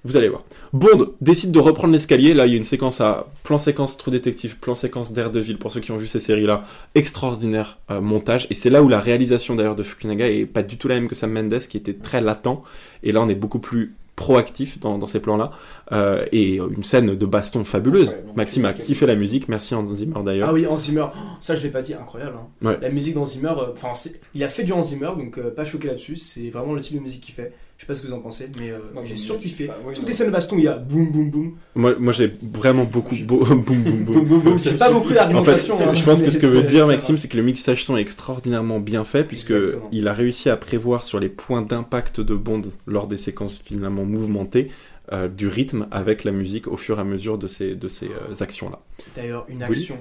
Vous allez voir. Bond décide de reprendre l'escalier. Là, il y a une séquence à plan séquence True Detective, plan séquence d'Air de Ville, pour ceux qui ont vu ces séries-là. Extraordinaire euh, montage. Et c'est là où la réalisation d'ailleurs de Fukunaga est pas du tout la même que Sam Mendes, qui était très latent. Et là, on est beaucoup plus proactif dans, dans ces plans-là. Euh, et euh, une scène de baston fabuleuse. Ouais, Maxime a kiffé la musique. Merci Hans Zimmer d'ailleurs. Ah oui, Hans Zimmer, ça je l'ai pas dit, incroyable. hein. Ouais. La musique d'Hans Zimmer, enfin, il a fait du Hans Zimmer, donc pas choqué là-dessus. C'est vraiment le type de musique qu'il fait. Je sais pas ce que vous en pensez, mais euh, j'ai surkiffé. Enfin, oui, Toutes non. les scènes de baston, il y a boum boum boum. Moi, moi j'ai vraiment beaucoup. beau- boum, boum, boum. Boum, J'ai pas beaucoup suffit. En fait, d'argumentation. hein, je pense que ce que veut dire Maxime, c'est que le mixage son est extraordinairement bien fait, puisque Exactement. il a réussi à prévoir sur les points d'impact de Bond lors des séquences finalement mouvementées euh, du rythme avec la musique au fur et à mesure de ces, de ces euh, actions-là. D'ailleurs, une Oui. action.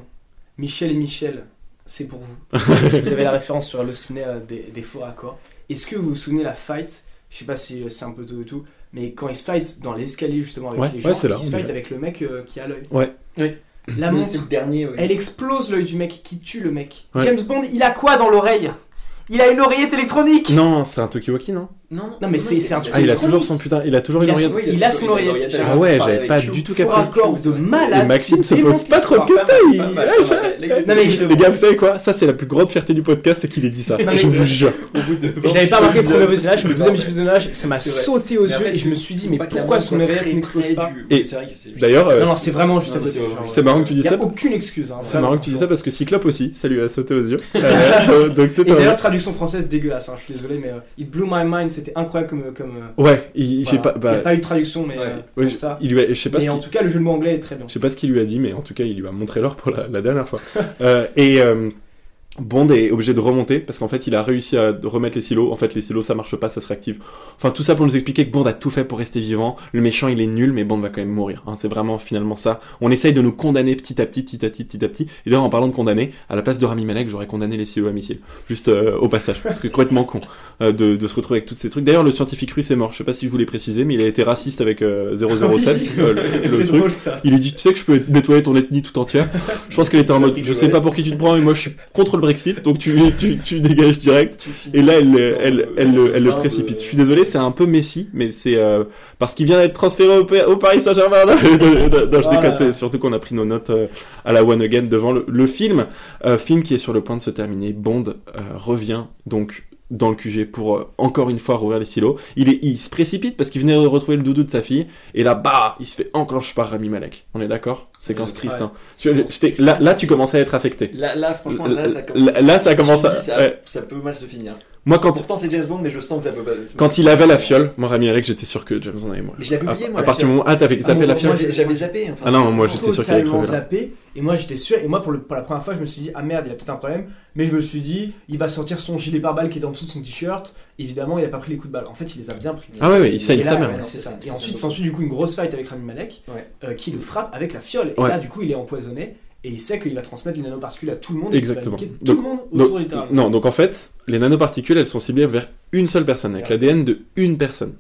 Michel et Michel, c'est pour vous. si vous avez la référence sur le ciné euh, des, des faux raccords. Est-ce que vous vous souvenez la fight Je sais pas si euh, c'est un peu tout et tout, mais quand ils se fight dans l'escalier justement avec Ouais, les ouais, gens, là, ils se fight avec le mec euh, qui a l'œil. Ouais. Oui. La montre, C'est le dernier. oui. elle explose l'œil du mec qui tue le mec. Ouais. James Bond, il a quoi dans l'oreille? Il a une oreillette électronique Non, c'est un Tokiwoki, non? Non, Non, mais c'est- c'est un truc Ah, il a toujours son putain, il a toujours une oreillette. son- il a son oreillette. Ah ouais, j'avais pas du tout capté. raccord de malade. Maxime se pose pas trop de questions. Ah, pas ça- mal. Les gars, vous savez quoi? Ça, c'est la plus grande fierté du podcast, c'est qu'il ait dit ça. Je vous jure. Je l'avais pas remarqué le premier visionnage, mais le deuxième visionnage, ça m'a sauté aux yeux et je me suis dit, mais pourquoi son oreillette n'explose pas du- Et C'est vrai que c'est. D'ailleurs, euh, Non, non, c'est vraiment juste c'est marrant que tu dis ça. aucune excuse. Hein, C'est marrant que tu dis ça parce que Cyclope aussi, ça lui a sauté aux yeux. Euh, Donc c'est Et un- d'ailleurs, traduction française dégueulasse, hein, je suis désolé, mais euh, It Blew My Mind, c'était incroyable comme. comme euh, Ouais, il, voilà. pas, Il n'y a bah, pas eu de traduction, mais Ouais. euh, ouais, ça. il lui a- je sais pas Mais en tout cas, le jeu de mots anglais est très bien. Je sais pas ce qu'il lui a dit, mais en tout cas, il lui a montré l'or pour la, la dernière fois. Euh, et euh, Bond est obligé de remonter parce qu'en fait, il a réussi à remettre les silos. En fait, les silos, ça marche pas, ça se réactive. Enfin, tout ça pour nous expliquer que Bond a tout fait pour rester vivant. Le méchant, il est nul, mais Bond va quand même mourir. hein. C'est vraiment finalement ça. On essaye de nous condamner petit à petit, petit à petit, petit à petit. Et d'ailleurs, en parlant de condamner, à la place de Rami Malek, j'aurais condamné les silos à missiles. Juste euh, au passage, parce que complètement con euh, de, de se retrouver avec tous ces trucs. D'ailleurs, le scientifique russe est mort. Je sais pas si je vous l'ai précisé, mais il a été raciste avec euh, 007. euh, le- le C'est truc. drôle ça. Il est dit, tu sais que je peux nettoyer ton ethnie tout entière? Je pense qu'elle était en mode, je sais pas pour qui tu te prends, mais moi je suis contre le Brexit, donc tu, tu, tu dégages direct. Et là, elle, elle, elle, elle, le- précipite. Je suis désolé, c'est un peu Messi, mais c'est euh, parce qu'il vient d'être transféré au, Paris Saint-Germain. Non, je déconne, c'est surtout qu'on a pris nos notes euh, à la One Again devant le, le film. Euh, film qui est sur le point de se terminer. Bond revient donc dans le QG pour euh, encore une fois rouvrir les silos. Il, est, il se précipite parce qu'il venait de retrouver le doudou de sa fille. Et là, bah, il se fait enclencher par Rami Malek. On est d'accord? Séquence triste. Ouais. Hein. Tu- Là, là, tu commences à être affecté. Là, là, franchement, là, ça Là, là, ça commence à... dis, ça, ouais. ça peut mal se finir. Moi, quand, Pourtant, c'est James Bond, mais je sens que ça peut pas. quand il avait la fiole, moi, Rami Malek, j'étais sûr que James Bond allait mourir. Mais je l'avais À, oublié, moi. à partir du moment... Ah, t'avais Ah, zappé moi, la moi, fiole j'avais zappé. Enfin, Ah non, moi, j'étais sûr qu'il crever là. zappé et moi j'étais sûr et moi pour, le- pour la première fois je me suis dit ah merde il a peut-être un problème mais je me suis dit il va sortir son gilet pare-balles qui est en dessous de son t-shirt évidemment il a pas pris les coups de balle en fait il les a bien pris Ah ouais, ouais, il saigne et, sa mère. ouais, ça. et ensuite s'ensuit du coup une grosse fight avec Rami Malek Ouais. euh, qui le frappe avec la fiole et Ouais. là du coup il est empoisonné et il sait qu'il va transmettre les nanoparticules à tout le monde. et Exactement. niquer tout Donc- le monde donc- autour littéralement. Non, donc en fait, les nanoparticules, elles sont ciblées vers une seule personne, avec Ouais. l'ADN de une personne.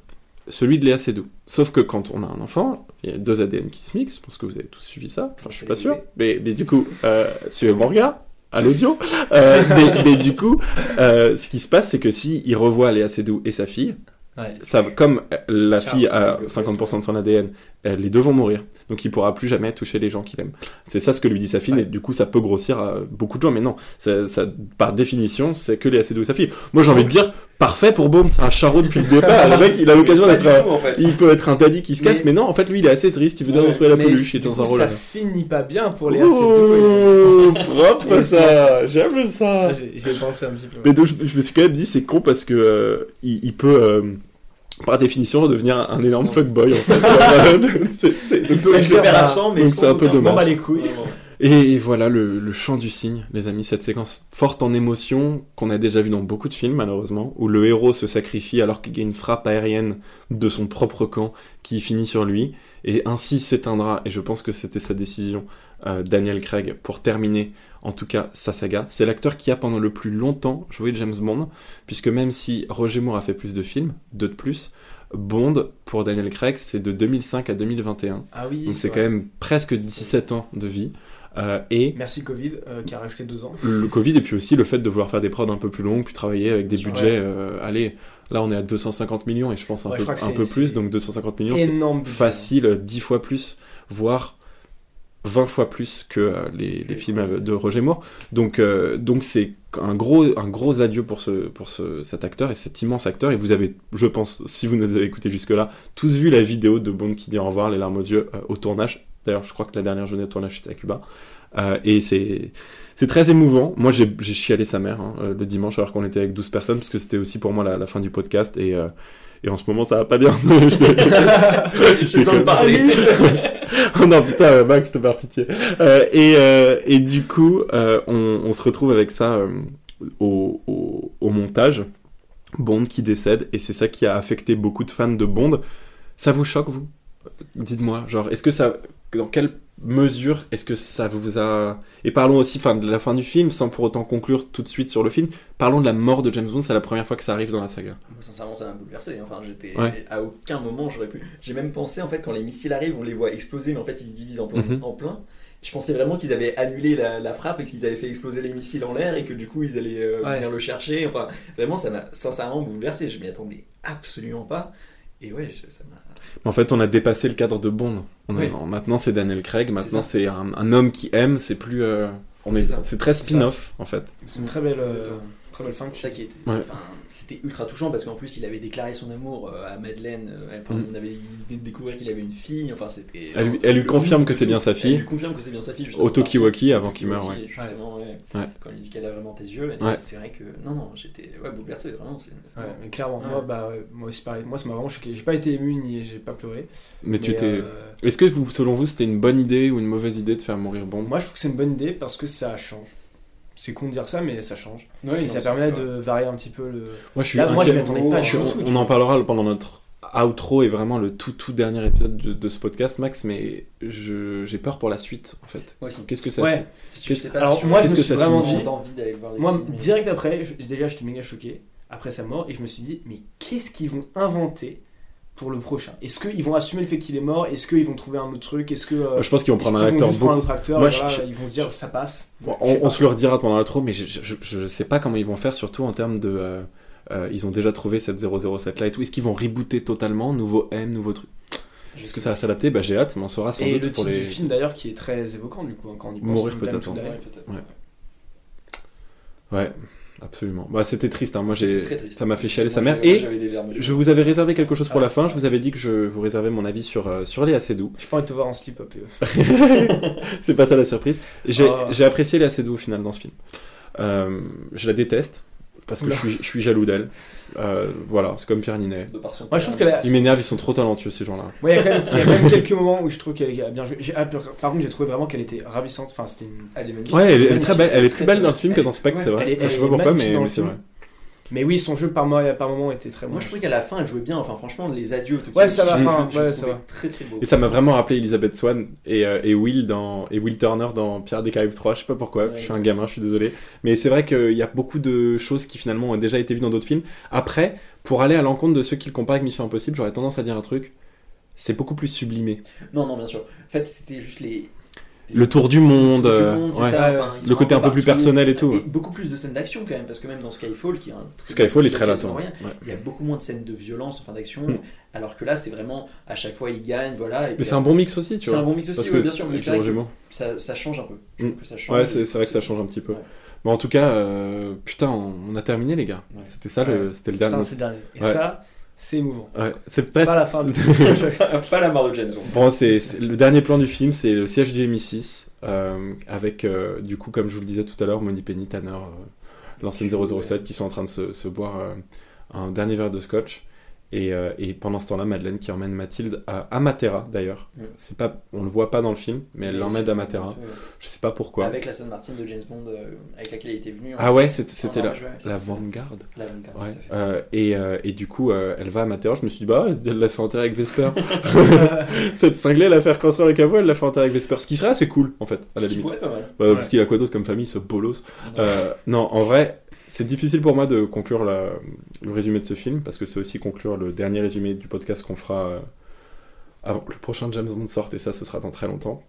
Celui de Léa Seydoux. Sauf que quand on a un enfant, il y a deux ADN qui se mixent. Je pense que vous avez tous suivi ça. Enfin, je suis pas sûr. Mais, mais du coup, euh, suivez mon regard à l'audio. Euh, mais, mais du coup, euh, ce qui se passe, c'est que si il revoit Léa Seydoux et sa fille, Ouais. ça, comme la Ciao. fille a 50% de son ADN, euh, les deux vont mourir. Donc il pourra plus jamais toucher les gens qu'il aime. C'est ça ce que lui dit sa fille, Ouais. et du coup ça peut grossir à beaucoup de gens, mais non, ça, ça- par définition, c'est que les ACD ou sa fille. Moi j'ai envie de dire, parfait pour Bone, c'est un charreau depuis le départ. le mec, il a l'occasion d'être. en fait. Il peut être un daddy qui se casse, Mais- mais, non, en fait lui il est assez triste, il veut Ouais, démonstrer la Mais peluche, il est dans un rôle. ça là. finit pas bien pour les Oh, AC2. propre Et ça, j'aime ça. J'ai j'ai pensé un petit peu. Mais donc je, je me suis quand même dit c'est con parce que euh, il, il peut euh, par définition redevenir un, un énorme Non. fuckboy en fait. C'est- donc super absent, mais donc c'est un peu dommage. les couilles. Et voilà le, le chant du cygne, les amis, cette séquence forte en émotion qu'on a déjà vu dans beaucoup de films malheureusement, où le héros se sacrifie alors qu'il y a une frappe aérienne de son propre camp qui finit sur lui, et ainsi s'éteindra, et je pense que c'était sa décision, euh, Daniel Craig, pour terminer en tout cas sa saga. C'est l'acteur qui a pendant le plus longtemps joué James Bond, puisque même si Roger Moore a fait plus de films, deux de plus, Bond pour Daniel Craig c'est de 2005 à 2021, Ah oui. donc c'est quand même presque 17 ans de vie. Euh, et Merci Covid euh, qui a rajouté deux ans. le Covid et puis aussi le fait de vouloir faire des prods un peu plus longues puis travailler avec des budgets euh, allez là on est à 250 millions et je pense un Ouais, peu, un plus donc 250 millions c'est facile euh, 10 fois plus voire 20 fois plus que les, films de Roger Moore. Donc donc c'est un gros un gros adieu pour ce pour ce, cet acteur et cet immense acteur. Et vous avez je pense si vous nous avez écouté jusque là tous vu la vidéo de Bond qui dit au revoir les larmes aux yeux euh, au tournage d'ailleurs je crois que la dernière journée de tournage c'était à Cuba Euh, et c'est c'est très émouvant. Moi, j'ai j'ai chialé sa mère hein, euh, le dimanche alors qu'on était avec 12 personnes parce que c'était aussi pour moi la, la fin du podcast et euh, et en ce moment ça va pas bien. Je te- parler. oh non putain Max te par pitié. Euh, et et du coup on, on se retrouve avec ça au, au au montage. Bond qui décède et c'est ça qui a affecté beaucoup de fans de Bond. Ça vous choque vous? Dites-moi, genre est-ce que ça dans quelle mesure est-ce que ça vous a et parlons aussi enfin de la fin du film sans pour autant conclure tout de suite sur le film. Parlons de la mort de James Bond, c'est la première fois que ça arrive dans la saga. Moi, sincèrement, ça m'a bouleversé. Enfin, j'étais Ouais. à aucun moment j'aurais pu. J'ai même pensé en fait quand les missiles arrivent, on les voit exploser, mais en fait ils se divisent en plein. Mhm. en plein. Je pensais vraiment qu'ils avaient annulé la, la frappe et qu'ils avaient fait exploser les missiles en l'air et que du coup ils allaient euh, Ouais. venir le chercher. Enfin, vraiment, ça m'a sincèrement bouleversé. Je m'y attendais absolument pas. Et ouais, je- ça m'a. En fait, on a dépassé le cadre de Bond. On a- Oui. Maintenant, c'est Daniel Craig. Maintenant, c'est un, un homme qui aime. C'est plus. euh, on est. C'est très spin-off, en fait. C'est une très belle, euh, très belle fin. C'est ça qui était. Ouais. Enfin, c'était ultra touchant parce qu'en plus il avait déclaré son amour euh, à Madeleine. euh, Enfin, Mhm. on avait découvrir qu'il avait une fille. Enfin, c'était. Elle lui- elle lui confirme que c'est bien sa fille. Elle lui confirme que c'est bien sa fille. Au. Tokiwoki, avant qu'il meure, Tokiwoki, Justement, ouais. Ouais. Quand il dit qu'elle a vraiment tes yeux. Ouais. C'est vrai que non, non, j'étais ouais, bouleversé vraiment. Ouais, mais clairement, Ouais. moi, bah, ouais, moi aussi pareil. Moi, ça m'a vraiment choqué. J'ai pas été ému ni j'ai pas pleuré. Mais, tu t'es. euh, Est-ce que, vous, selon vous, c'était une bonne idée ou une mauvaise idée de faire mourir Bond? Moi, je trouve que c'est une bonne idée parce que ça change. C'est con de dire ça, mais ça change. Ouais, Et non, ça permet de varier un petit peu le. Moi, je suis. Là, moi, je inquiet. m'y attendais pas Je on, tout. on en parlera pendant notre outro et vraiment le tout tout dernier épisode de, de ce podcast, Max. Mais je- j'ai peur pour la suite, en fait. Qu'est-ce que ça Ouais. Si tu Qu'est-ce- sais pas Alors, moi, je me que suis ça vraiment dit. J'ai envie d'aller voir les Moi, films, mais- direct après, je- déjà, j'étais méga choqué après sa mort et je me suis dit, mais qu'est-ce qu'ils vont inventer pour le prochain Est-ce qu'ils vont assumer le fait qu'il est mort? Est-ce qu'ils vont trouver un autre truc? Est-ce que. euh, Je pense qu'ils vont prendre un acteur prendre un autre acteur Moi, et je- voilà, je- Ils vont se dire, ça passe. Bon, on, se le redira pendant l'intro, mais je, sais pas comment ils vont faire, surtout en termes de. euh, euh, ils ont déjà trouvé cette 007 là et tout. Est-ce qu'ils vont rebooter totalement, nouveau M, nouveau truc? Est-ce que ça va s'adapter? Bah j'ai hâte, mais on saura sans Et doute le pour titre les. du film d'ailleurs qui est très évoquant du coup hein, quand on y pense. Mourir peut-être. Ouais, peut-être. Ouais. Absolument. Bah c'était triste. Hein. Moi j'ai, ça m'a fait chialer Moi, sa mère. Et larmes je vous avais réservé quelque chose pour Ah. la fin. Je vous avais dit que je vous réservais mon avis sur euh, sur les assez doux. Je pas envie de te voir en slip-up. euh. C'est pas ça la surprise. J'ai, Ah. j'ai apprécié les assez doux au final dans ce film. Euh, je la déteste parce que je suis, je suis jaloux d'elle. Euh, voilà, c'est comme Pierre Ninet. De par son Moi je trouve qu'elle a. Ils m'énervent, ils sont trop talentueux ces gens-là. Ouais, il y a quand même, il y a quand même quelques moments où je trouve qu'elle a bien joué. Par contre, j'ai trouvé vraiment qu'elle était ravissante. Enfin, c'était une. Elle est magnifique. Ouais, elle, elle est très belle. Elle est plus très, belle dans ce film que dans Spectre, Ouais, c'est vrai. elle est- Enfin, je sais pas pourquoi, mais, mais le c'est vrai. Mais oui, son jeu par, mo- par moment était très bon. Moi, je trouvais qu'à la fin, elle jouait bien. Enfin, franchement, les adieux. au Tokyo Ouais, ça va, enfin, ouais, ça va. Très, très beau. Et ça m'a vraiment rappelé Elizabeth Swan et, euh, et Will dans et Will Turner dans Pierre des Caraïbes 3. Je sais pas pourquoi. Ouais. Je suis un gamin, je suis désolé. Mais c'est vrai qu'il y a beaucoup de choses qui finalement ont déjà été vues dans d'autres films. Après, pour aller à l'encontre de ceux qui le comparent avec Mission Impossible, j'aurais tendance à dire un truc. C'est beaucoup plus sublimé. Non, non, bien sûr. En fait, c'était juste les. Le tour du monde, Le du euh, monde, c'est ouais. ça, Ouais, enfin, ils le sont côté un peu plus personnel et tout. Et beaucoup plus de scènes d'action quand même, parce que même dans Skyfall, qui est un très Skyfall est très latent. ouais. Il y a beaucoup moins de scènes de violence, enfin d'action, Mm. alors que là, c'est vraiment à chaque fois il gagne, voilà. Et Mais c'est un bon mix aussi, tu c'est vois. un bon mix aussi, ouais, bien sûr, mais c'est vrai que ça, ça change un peu. Je trouve Mm. que ça change. Ouais, c'est c'est vrai que ça change un petit peu. Mais en tout cas, euh, putain, on, on a terminé les gars. C'était ça, le, c'était le dernier. c'est le dernier. Et ça, c'est émouvant. Ouais, c'est Pas la fin du pas, pas la mort de James Bond. Bon, c'est le dernier plan du film, c'est le siège du MI6, euh, avec euh, du coup, comme je vous le disais tout à l'heure, Moni Penny, Tanner, euh, l'ancienne 007, qui sont en train de se, se boire euh, un dernier verre de scotch. Et, euh, et pendant ce temps-là, Madeleine qui emmène Mathilde à, à Matera d'ailleurs. Mm. C'est pas, on le voit pas dans le film, mais elle l'emmène à Matera. Je sais pas pourquoi. Avec la Aston Martin de James Bond euh, avec laquelle il était venu. Ah ouais, c'était la, ouais, la. Vanguard. La Vanguard, Ouais. tout à fait. Euh, et, et du coup, elle va à Matera. Je me suis dit, bah, elle l'a fait enterrer avec Vesper. Cette cinglée, la faire cancer le caveau, elle l'a fait enterrer avec Vesper. Ce qui serait assez cool, en fait, à la limite. pourrait pas mal. Ouais. Parce qu'il a quoi d'autre comme famille, ce bolos? Non, en vrai, c'est difficile pour moi de conclure le résumé de ce film, parce que c'est aussi conclure le dernier résumé du podcast qu'on fera euh, avant que le prochain James Bond sorte, et ça, ce sera dans très longtemps.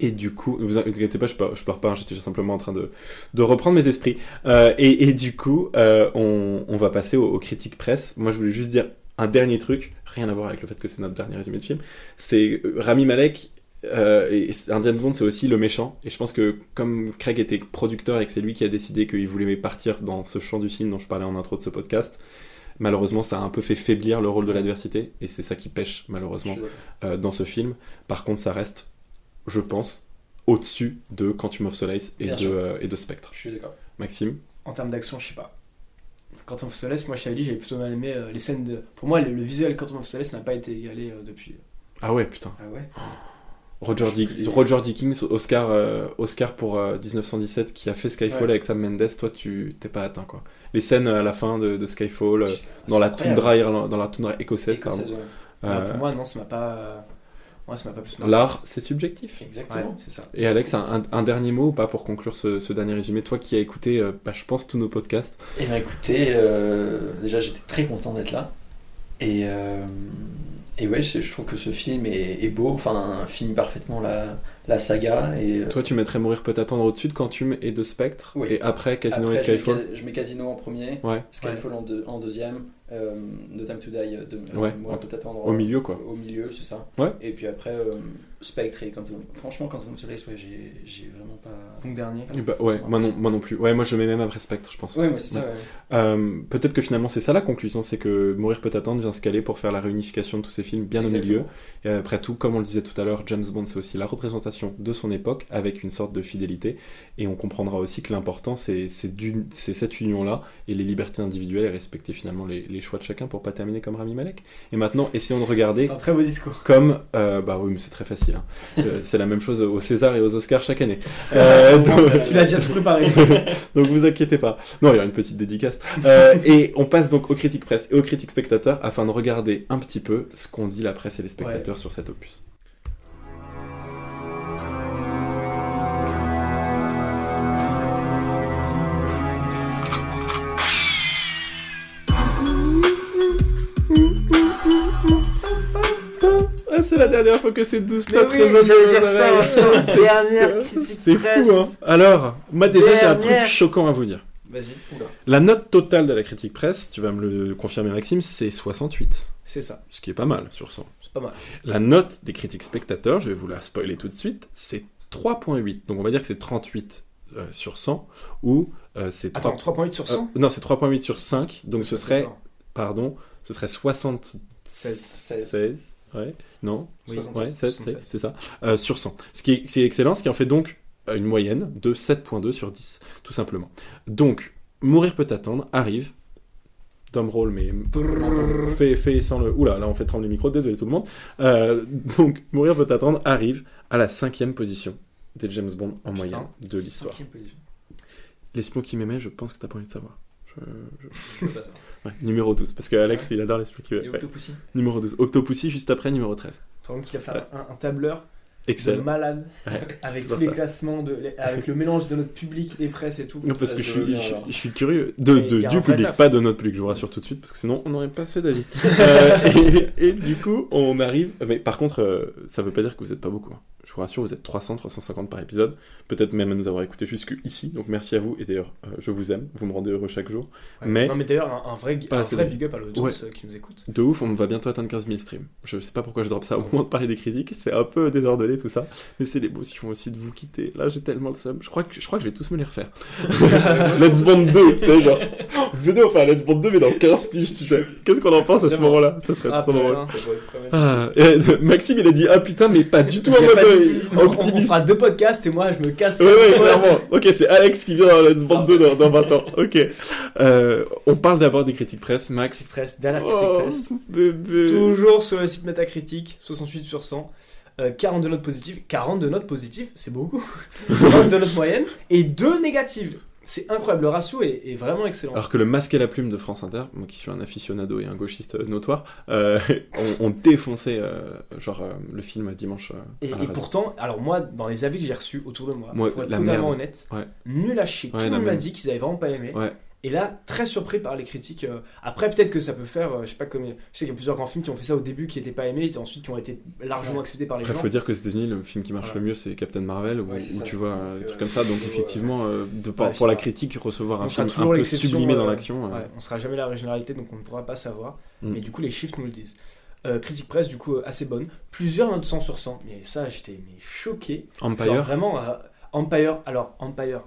Et du coup, vous inquiétez pas, je pars, je pas, hein, j'étais simplement en train de, de reprendre mes esprits. Euh, et, du coup, euh, on, va passer aux, critiques presse. Moi, je voulais juste dire un dernier truc, rien à voir avec le fait que c'est notre dernier résumé de film. C'est Rami Malek, euh, et James Bond, c'est aussi le méchant. Et je pense que comme Craig était producteur et que c'est lui qui a décidé qu'il voulait partir dans ce champ du film dont je parlais en intro de ce podcast, malheureusement, ça a un peu fait faiblir le rôle de l'adversité. Et c'est ça qui pêche, malheureusement, euh, dans ce film. Par contre, ça reste, je pense, au-dessus de Quantum of Solace et, Bien de, sûr. euh, et de Spectre. Je suis d'accord. Maxime En termes d'action, je sais pas. Quantum of Solace, moi je t'avais dit, j'avais plutôt mal aimé euh, les scènes de. Pour moi, le, le visuel Quantum of Solace n'a pas été égalé euh, depuis. Ah ouais, putain. Ah ouais Roger, Dick- Roger Dickens, Oscar, euh, Oscar pour euh, 1917, qui a fait Skyfall Ouais. avec Sam Mendes, toi tu t'es pas atteint quoi. Les scènes à la fin de, de Skyfall, euh, dans, la toundra, dans la toundra écossaise, ouais. Ah, Euh, pour moi, non, ça m'a pas. Moi, ça m'a pas plus. L'art, c'est subjectif. Ouais, Exactement. c'est ça. Et Alex, un, dernier mot ou pas pour conclure ce, ce dernier résumé? Toi qui as écouté, euh, bah, je pense, tous nos podcasts. Eh bien écoutez, euh, déjà j'étais très content d'être là. Et, euh, et ouais, je, trouve que ce film est, est beau, enfin finit parfaitement la, la saga. Et, euh, Toi, tu mettrais Mourir peut attendre au-dessus de Quantum et de Spectre. Oui. Et après, Casino après, et je mets Skyfall. Je mets Casino en premier, Ouais, Skyfall en, deux- en deuxième, euh, No Time to Die, euh, de, euh, Ouais, en- peut attendre au milieu, quoi. Au milieu, c'est ça. Ouais. Et puis après, euh, Spectre et Quantum. Franchement, Quantum of Solace, ouais, j'ai vraiment pas. Donc, dernier. Bah, ouais, moi non, moi non plus. Ouais, moi je mets même après Spectre, je pense. Ouais, moi c'est ça. Euh, Peut-être que finalement c'est ça la conclusion, c'est que Mourir peut attendre vient se caler pour faire la réunification de tous ces films bien au milieu. Et après tout, comme on le disait tout à l'heure, James Bond c'est aussi la représentation de son époque avec une sorte de fidélité. Et on comprendra aussi que l'important c'est cette union-là et les libertés individuelles et respecter finalement les, les choix de chacun pour pas terminer comme Rami Malek. Et maintenant, essayons de regarder C'est un très beau discours. comme euh, bah oui mais c'est très facile hein. Euh, c'est la même chose aux César et aux Oscars chaque année Euh, donc- tu l'as déjà tout préparé. donc vous inquiétez pas non il y aura une petite dédicace Euh, et on passe donc aux critiques presse et aux critiques spectateurs afin de regarder un petit peu ce qu'ont dit la presse et les spectateurs sur cet opus Ah, c'est la dernière fois que ces douze notes oui, résonnent dans Dernière critique C'est fou, hein Alors, moi déjà j'ai un truc choquant à vous dire. Vas-y. La note totale de la critique presse, tu vas me le confirmer Maxime, c'est 68. C'est ça. Ce qui est pas mal sur 100. C'est pas mal. La note des critiques spectateurs, je vais vous la spoiler tout de suite, c'est 3.8. Donc on va dire que c'est 38 euh, sur 100 ou euh, c'est Attends, 3 3.8 sur 100 euh, non, c'est 3.8 sur 5. Donc ce serait D'accord. pardon, ce serait 76 16. 16, ouais. Non, Oui, ouais, 76, 16, 76. c'est- ça. Euh, sur 100. Ce qui est, excellent, ce qui en fait donc une moyenne de 7.2 sur 10, tout simplement. Donc, Mourir peut attendre arrive. Tom roll, mais fait, fait sans le. Oula, là on fait trembler le micro, désolé tout le monde. Euh, donc, Mourir peut attendre arrive à la cinquième position des James Bond en Putain, moyenne de l'histoire. L'espion qui m'aimait, je pense que t'as pas envie de savoir. Je Je- veux pas ça. Ouais, numéro 12, parce que Alex, il adore les Spooky. Et Ouais. Octopussy Numéro 12. Octopussy juste après, numéro 13. Tu vois qu'il a fait un, un tableur de Excellent. malade Ouais, avec tous les ça. classements, de, avec le mélange de notre public et presse et tout. Non, parce que Euh, je je suis, je, je curieux de, de- du public, taf. pas de notre public, je vous rassure tout de suite, parce que sinon on n'aurait pas assez d'avis. Euh, et, et du coup, on arrive. Mais par contre, euh, ça veut pas dire que vous êtes pas beaucoup. Je vous rassure, vous êtes 300, 350 par épisode. Peut-être même à nous avoir écoutés jusque ici. Donc merci à vous. Et d'ailleurs, euh, je vous aime. Vous me rendez heureux chaque jour. Ouais. Mais- Non, mais d'ailleurs, un, un vrai, un vrai big up à l'audience euh, qui nous écoute. De ouf, on va bientôt atteindre 15 000 streams. Je sais pas pourquoi je drop ça au moment de parler des critiques. C'est un peu désordonné tout ça. Mais c'est l'émotion aussi de vous quitter. Là, j'ai tellement le seum. Je crois que, je crois que je vais tous me les refaire. Let's Bond 2, tu sais, genre. Venez, on fait Let's Bond 2, mais dans 15 piges, tu sais. Qu'est-ce qu'on en pense à ce moment-là? Ça serait Ah, trop drôle. Ah, et Maxime, il a dit Ah putain, mais pas du tout en mode euh, on- fera deux podcasts et moi je me casse. Ouais, ouais, clairement. Ok, c'est Alex qui vient dans Let's Bond 2 dans, dans 20 ans. Ok. Euh, on parle d'abord des critiques presse. Max. Critique presse, dernière critique Oh, presse. bébé. Toujours sur le site Metacritic, 68 sur 100. euh, 42 notes positives. 42 notes positives, c'est beaucoup. 42 notes moyennes. Et 2 négatives. C'est incroyable, le ratio est, est vraiment excellent. Alors que le masque et la plume de France Inter, moi qui suis un aficionado et un gauchiste notoire, euh, ont, défoncé euh, genre euh, le film dimanche. Et, pourtant, alors moi, dans les avis que j'ai reçus autour de moi, Moi, pour être totalement merde. honnête, Ouais. nul à chier. Ouais, Tout le monde m'a dit qu'ils avaient vraiment pas aimé. Ouais. Et là, très surpris par les critiques. euh, Après, peut-être que ça peut faire, euh, je sais pas comme, je sais qu'il y a plusieurs grands films qui ont fait ça au début, qui n'étaient pas aimés, et ensuite qui ont été largement Ouais. acceptés par les Après, gens. faut dire que aux États-unis, le film qui marche Voilà. le mieux, c'est Captain Marvel, où, Ouais, c'est où ça. tu vois euh, des trucs comme ça. Donc, effectivement, euh, de, pour, Ouais, pour la critique, recevoir On un film un peu sublimé dans l'action. Ouais, on sera jamais la généralité, donc on ne pourra pas savoir. Mm. Mais du coup, les chiffres nous le disent. Euh, critique presse, du coup, euh, assez bonne. Plusieurs notes 100 sur 100. Mais ça, j'étais choqué. Genre, Empire, vraiment, euh, Empire. Alors, Empire,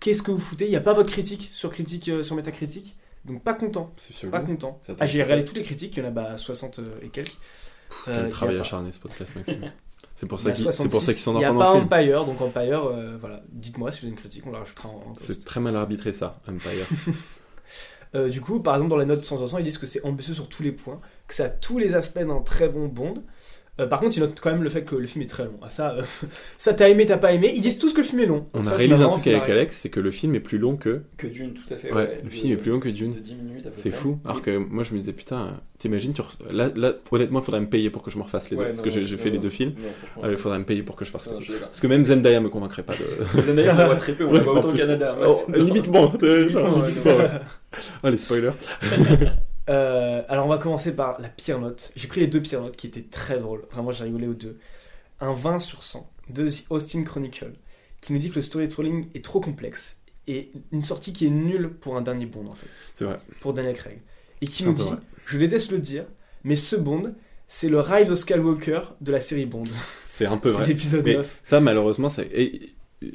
qu'est-ce que vous foutez? Il n'y a pas votre critique sur, critique, euh, sur Metacritic Donc, pas content. c'est sûr. Pas content. Ah, j'ai regardé toutes les critiques, il y en a bah, 60 euh, et quelques. Euh, Quel travail acharné ce podcast, Maxime. C'est pour ça a qu'il c'est pour ça 66, qu'il Il n'y a pas film. Empire, donc Empire, euh, voilà. Dites-moi si vous avez une critique, on la rajoutera en, en. C'est très mal arbitré ça, Empire. Euh, du coup, par exemple, dans la note 100 ils disent que c'est ambitieux sur tous les points, que ça a tous les aspects d'un très bon Bond. Euh, par contre, ils notent quand même le fait que le film est très long. Ah, ça, euh, ça t'as aimé, t'as pas aimé. Ils disent tous que le film est long. On Ça, a réalisé un truc avec. Alex, c'est que le film est plus long que. Que Dune, tout à fait. Ouais, le de- film est plus long que Dune. De 10 minutes à peu C'est près. fou. Alors que moi je me disais putain, t'imagines, tu re- là, là, honnêtement, il faudrait me payer pour que je me refasse les deux. Parce que j'ai non, j'ai non, fait les deux films. Il faudrait me payer pour que je fasse les deux. Parce que même Zendaya me convaincrait pas de. Années, on voit très peu, on voit autant au plus. Canada. Oh, limite bon, t'es- genre, limite bon, spoilers. Euh, alors, on va commencer par la pire note. J'ai pris les deux pires notes qui étaient très drôles. Vraiment, j'ai rigolé aux deux. Un 20 sur 100 de The Austin Chronicle qui nous dit que le storytelling est trop complexe et une sortie qui est nulle pour un dernier Bond en fait. C'est vrai. pour Daniel Craig. Et qui C'est nous dit, vrai. je déteste le dire, mais ce Bond, c'est le Rise of Skywalker de la série Bond. C'est un peu C'est vrai. l'épisode Mais 9. ça, malheureusement, c'est.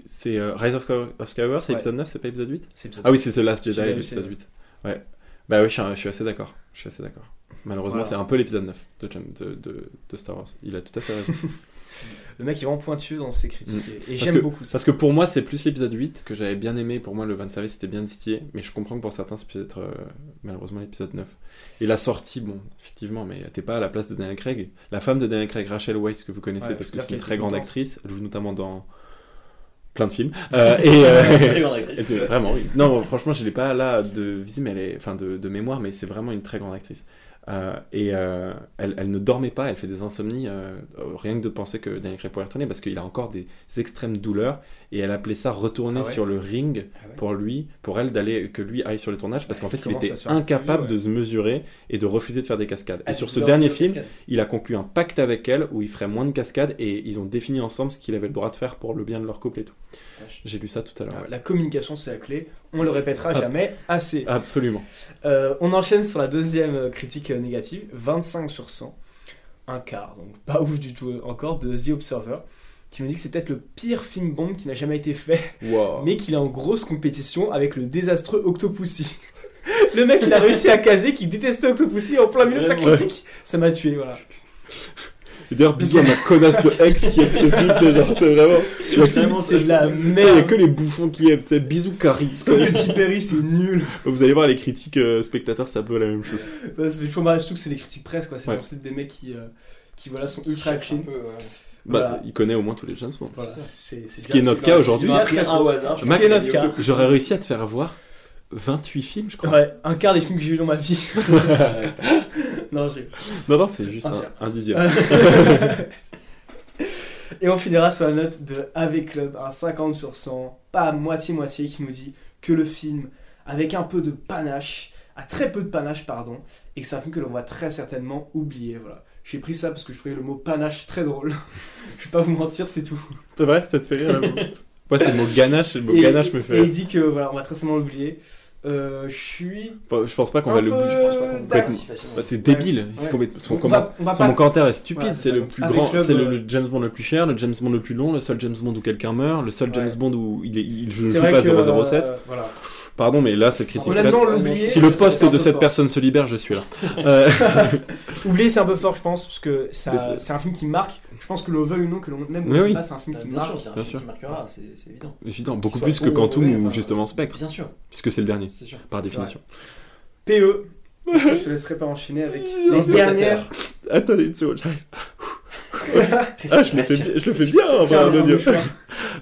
C'est euh, Rise of, Sky- of Skywalker, c'est Ouais. épisode 9, c'est pas épisode 8 C'est l'épisode Ah oui, c'est The Last Jedi, l'épisode c'est- 8. Ouais. Bah oui, je suis, je suis assez d'accord. Je suis assez d'accord. Malheureusement, Voilà. c'est un peu l'épisode 9 de, Jam- de, de, de Star Wars. Il a tout à fait raison. Le mec est vraiment pointueux dans ses critiques. Mm. Et, j'aime beaucoup ça. Parce que pour moi, c'est plus l'épisode 8 que j'avais bien aimé. Pour moi, le van service était bien distillé. Mais je comprends que pour certains, c'est peut-être euh, malheureusement l'épisode 9. Et la sortie, bon, effectivement, mais t'es pas à la place de Daniel Craig. La femme de Daniel Craig, Rachel Weisz, que vous connaissez Ouais, parce que c'est une très grande actrice. Elle joue notamment dans plein de films. Euh, et euh, Très grande actrice. vraiment, oui. Non, franchement, je l'ai pas là de mais elle est, enfin de, de mémoire, mais c'est vraiment une très grande actrice. Euh, et euh, elle, elle ne dormait pas, elle fait des insomnies, rien que de penser que Daniel Craig pourrait retourner, parce qu'il a encore des extrêmes douleurs, et elle appelait ça retourner Ah ouais sur le ring Ah ouais. pour lui, pour elle d'aller que lui aille sur le tournage, parce qu'en fait il était incapable de se mesurer et de refuser de faire des cascades. Et sur ce dernier film, il a conclu un pacte avec elle où il ferait moins de cascades, et ils ont défini ensemble ce qu'il avait le droit de faire pour le bien de leur couple et tout. J'ai lu ça tout à l'heure. ouais. La communication, c'est la clé. On le répétera jamais assez. Absolument. Euh, on enchaîne sur la deuxième critique négative, 25 sur 100. Un quart, donc pas ouf du tout encore, de The Observer, qui nous dit que c'est peut-être le pire film Bond qui n'a jamais été fait, Wow. mais qu'il est en grosse compétition avec le désastreux Octopussy. le mec, il a réussi à caser qu'il détestait Octopussy en plein milieu de sa Ouais. critique. Ça m'a tué, voilà. D'ailleurs, bisous à ma connasse de ex qui aime ce film, c'est genre, c'est vraiment. C'est vraiment c'est de la c'est Il y a merde. que les bouffons qui aiment, c'est bisous Carrie. Petit Perry, c'est nul. Vous allez voir les critiques euh, spectateurs, c'est un peu la même chose. Bah, fait toujours marrer, surtout que c'est des critiques presse, quoi. C'est Ouais. censé être des mecs qui, euh, qui voilà, sont Qui ultra un clean. peu, ouais. Bah, Voilà. il connaît au moins tous les James Bond. Voilà, C'est c'est Ce qui est notre cas aujourd'hui. J'aurais réussi à te faire voir 28 films, je crois. Ouais, un quart des films que j'ai vus dans ma vie. non, j'ai. Non, non, c'est juste Un un, dixième. Et on finira sur la note de AV Club, un 50 sur 100, pas moitié-moitié, qui nous dit que le film, avec un peu de panache, a très peu de panache, pardon, et que c'est un film que l'on va très certainement oublier. Voilà. J'ai pris ça parce que je trouvais le mot panache très drôle. je vais pas vous mentir, c'est tout. C'est vrai, ça te fait rire. Moi, c'est le mot ganache, le mot Et, ganache me fait et il dit que voilà, on va très certainement l'oublier. Euh, je suis. Je pense pas qu'on va l'oublier. Je pense pas qu'on D'accord. peut si facilement. Bah, c'est débile. Ouais. complètement- son, on comment- va, on va son pas. commentaire est stupide. Ouais, c'est le plus grand, c'est le, euh, le James Bond le plus cher, le James Bond le plus long, le seul James Bond où quelqu'un meurt, le seul James Ouais. Bond où il, est, il joue vrai pas que, 007. euh, voilà. Pardon, mais là, c'est critique. Honnêtement, presque. l'oublier. Si le poste de cette fort. personne se libère, je suis là. Euh, Oublier, c'est un peu fort, je pense, parce que c'est- un film qui marque. Je pense que l'on veuille ou non, que l'on aime ou oui. pas, c'est un film Bah, qui Bien marque. sûr, c'est un Bien film sûr. qui marquera, c'est évident. évident, beaucoup plus que Quantum ou justement Spectre, Bien sûr, puisque c'est le dernier, c'est sûr. par définition. PE. je te laisserai pas enchaîner avec les dernières. Attendez une seconde, j'arrive. Ah, je le fais, bien- je le fais audio.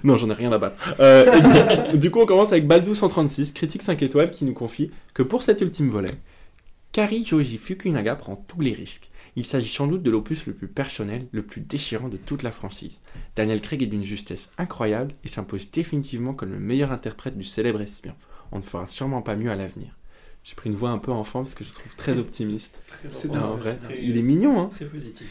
Non, j'en ai rien à battre. Euh, et du, du coup, on commence avec Baldo 136, critique 5 étoiles, qui nous confie que pour cet ultime volet, Kari Joji Fukunaga prend tous les risques. Il s'agit sans doute de l'opus le plus personnel, le plus déchirant de toute la franchise. Daniel Craig est d'une justesse incroyable et s'impose définitivement comme le meilleur interprète du célèbre espion. On ne fera sûrement pas mieux à l'avenir. J'ai pris une voix un peu enfant parce que je le trouve très optimiste. C'est vrai, il est mignon, hein Très positif.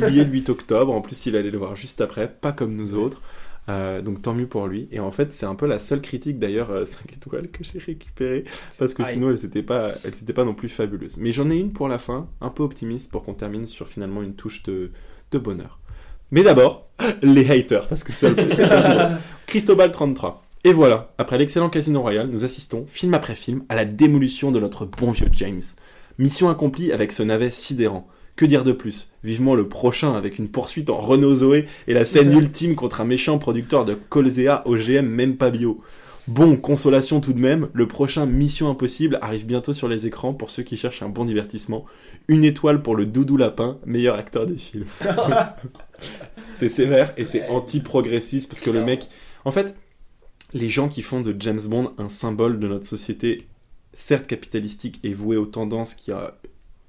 Publié le 8 octobre. En plus, il allait le voir juste après, pas comme nous autres. Euh, donc tant mieux pour lui. Et en fait, c'est un peu la seule critique d'ailleurs euh, 5 étoiles que j'ai récupérée parce que Aïe. sinon elles n'étaient pas, pas non plus fabuleuses. Mais j'en ai une pour la fin, un peu optimiste pour qu'on termine sur finalement une touche de, de bonheur. Mais d'abord, les haters parce que c'est ça. Cristobal 33. Et voilà, après l'excellent Casino Royale, nous assistons, film après film, à la démolition de notre bon vieux James. Mission accomplie avec ce navet sidérant. Que dire de plus? Vivement le prochain avec une poursuite en Renault Zoé et la scène ultime contre un méchant producteur de Colzea OGM même pas bio. Bon, consolation tout de même, le prochain Mission Impossible arrive bientôt sur les écrans pour ceux qui cherchent un bon divertissement. Une étoile pour le Doudou Lapin, meilleur acteur des films. c'est sévère et c'est anti-progressiste parce que le mec... En fait, les gens qui font de James Bond un symbole de notre société, certes capitalistique et voué aux tendances qui a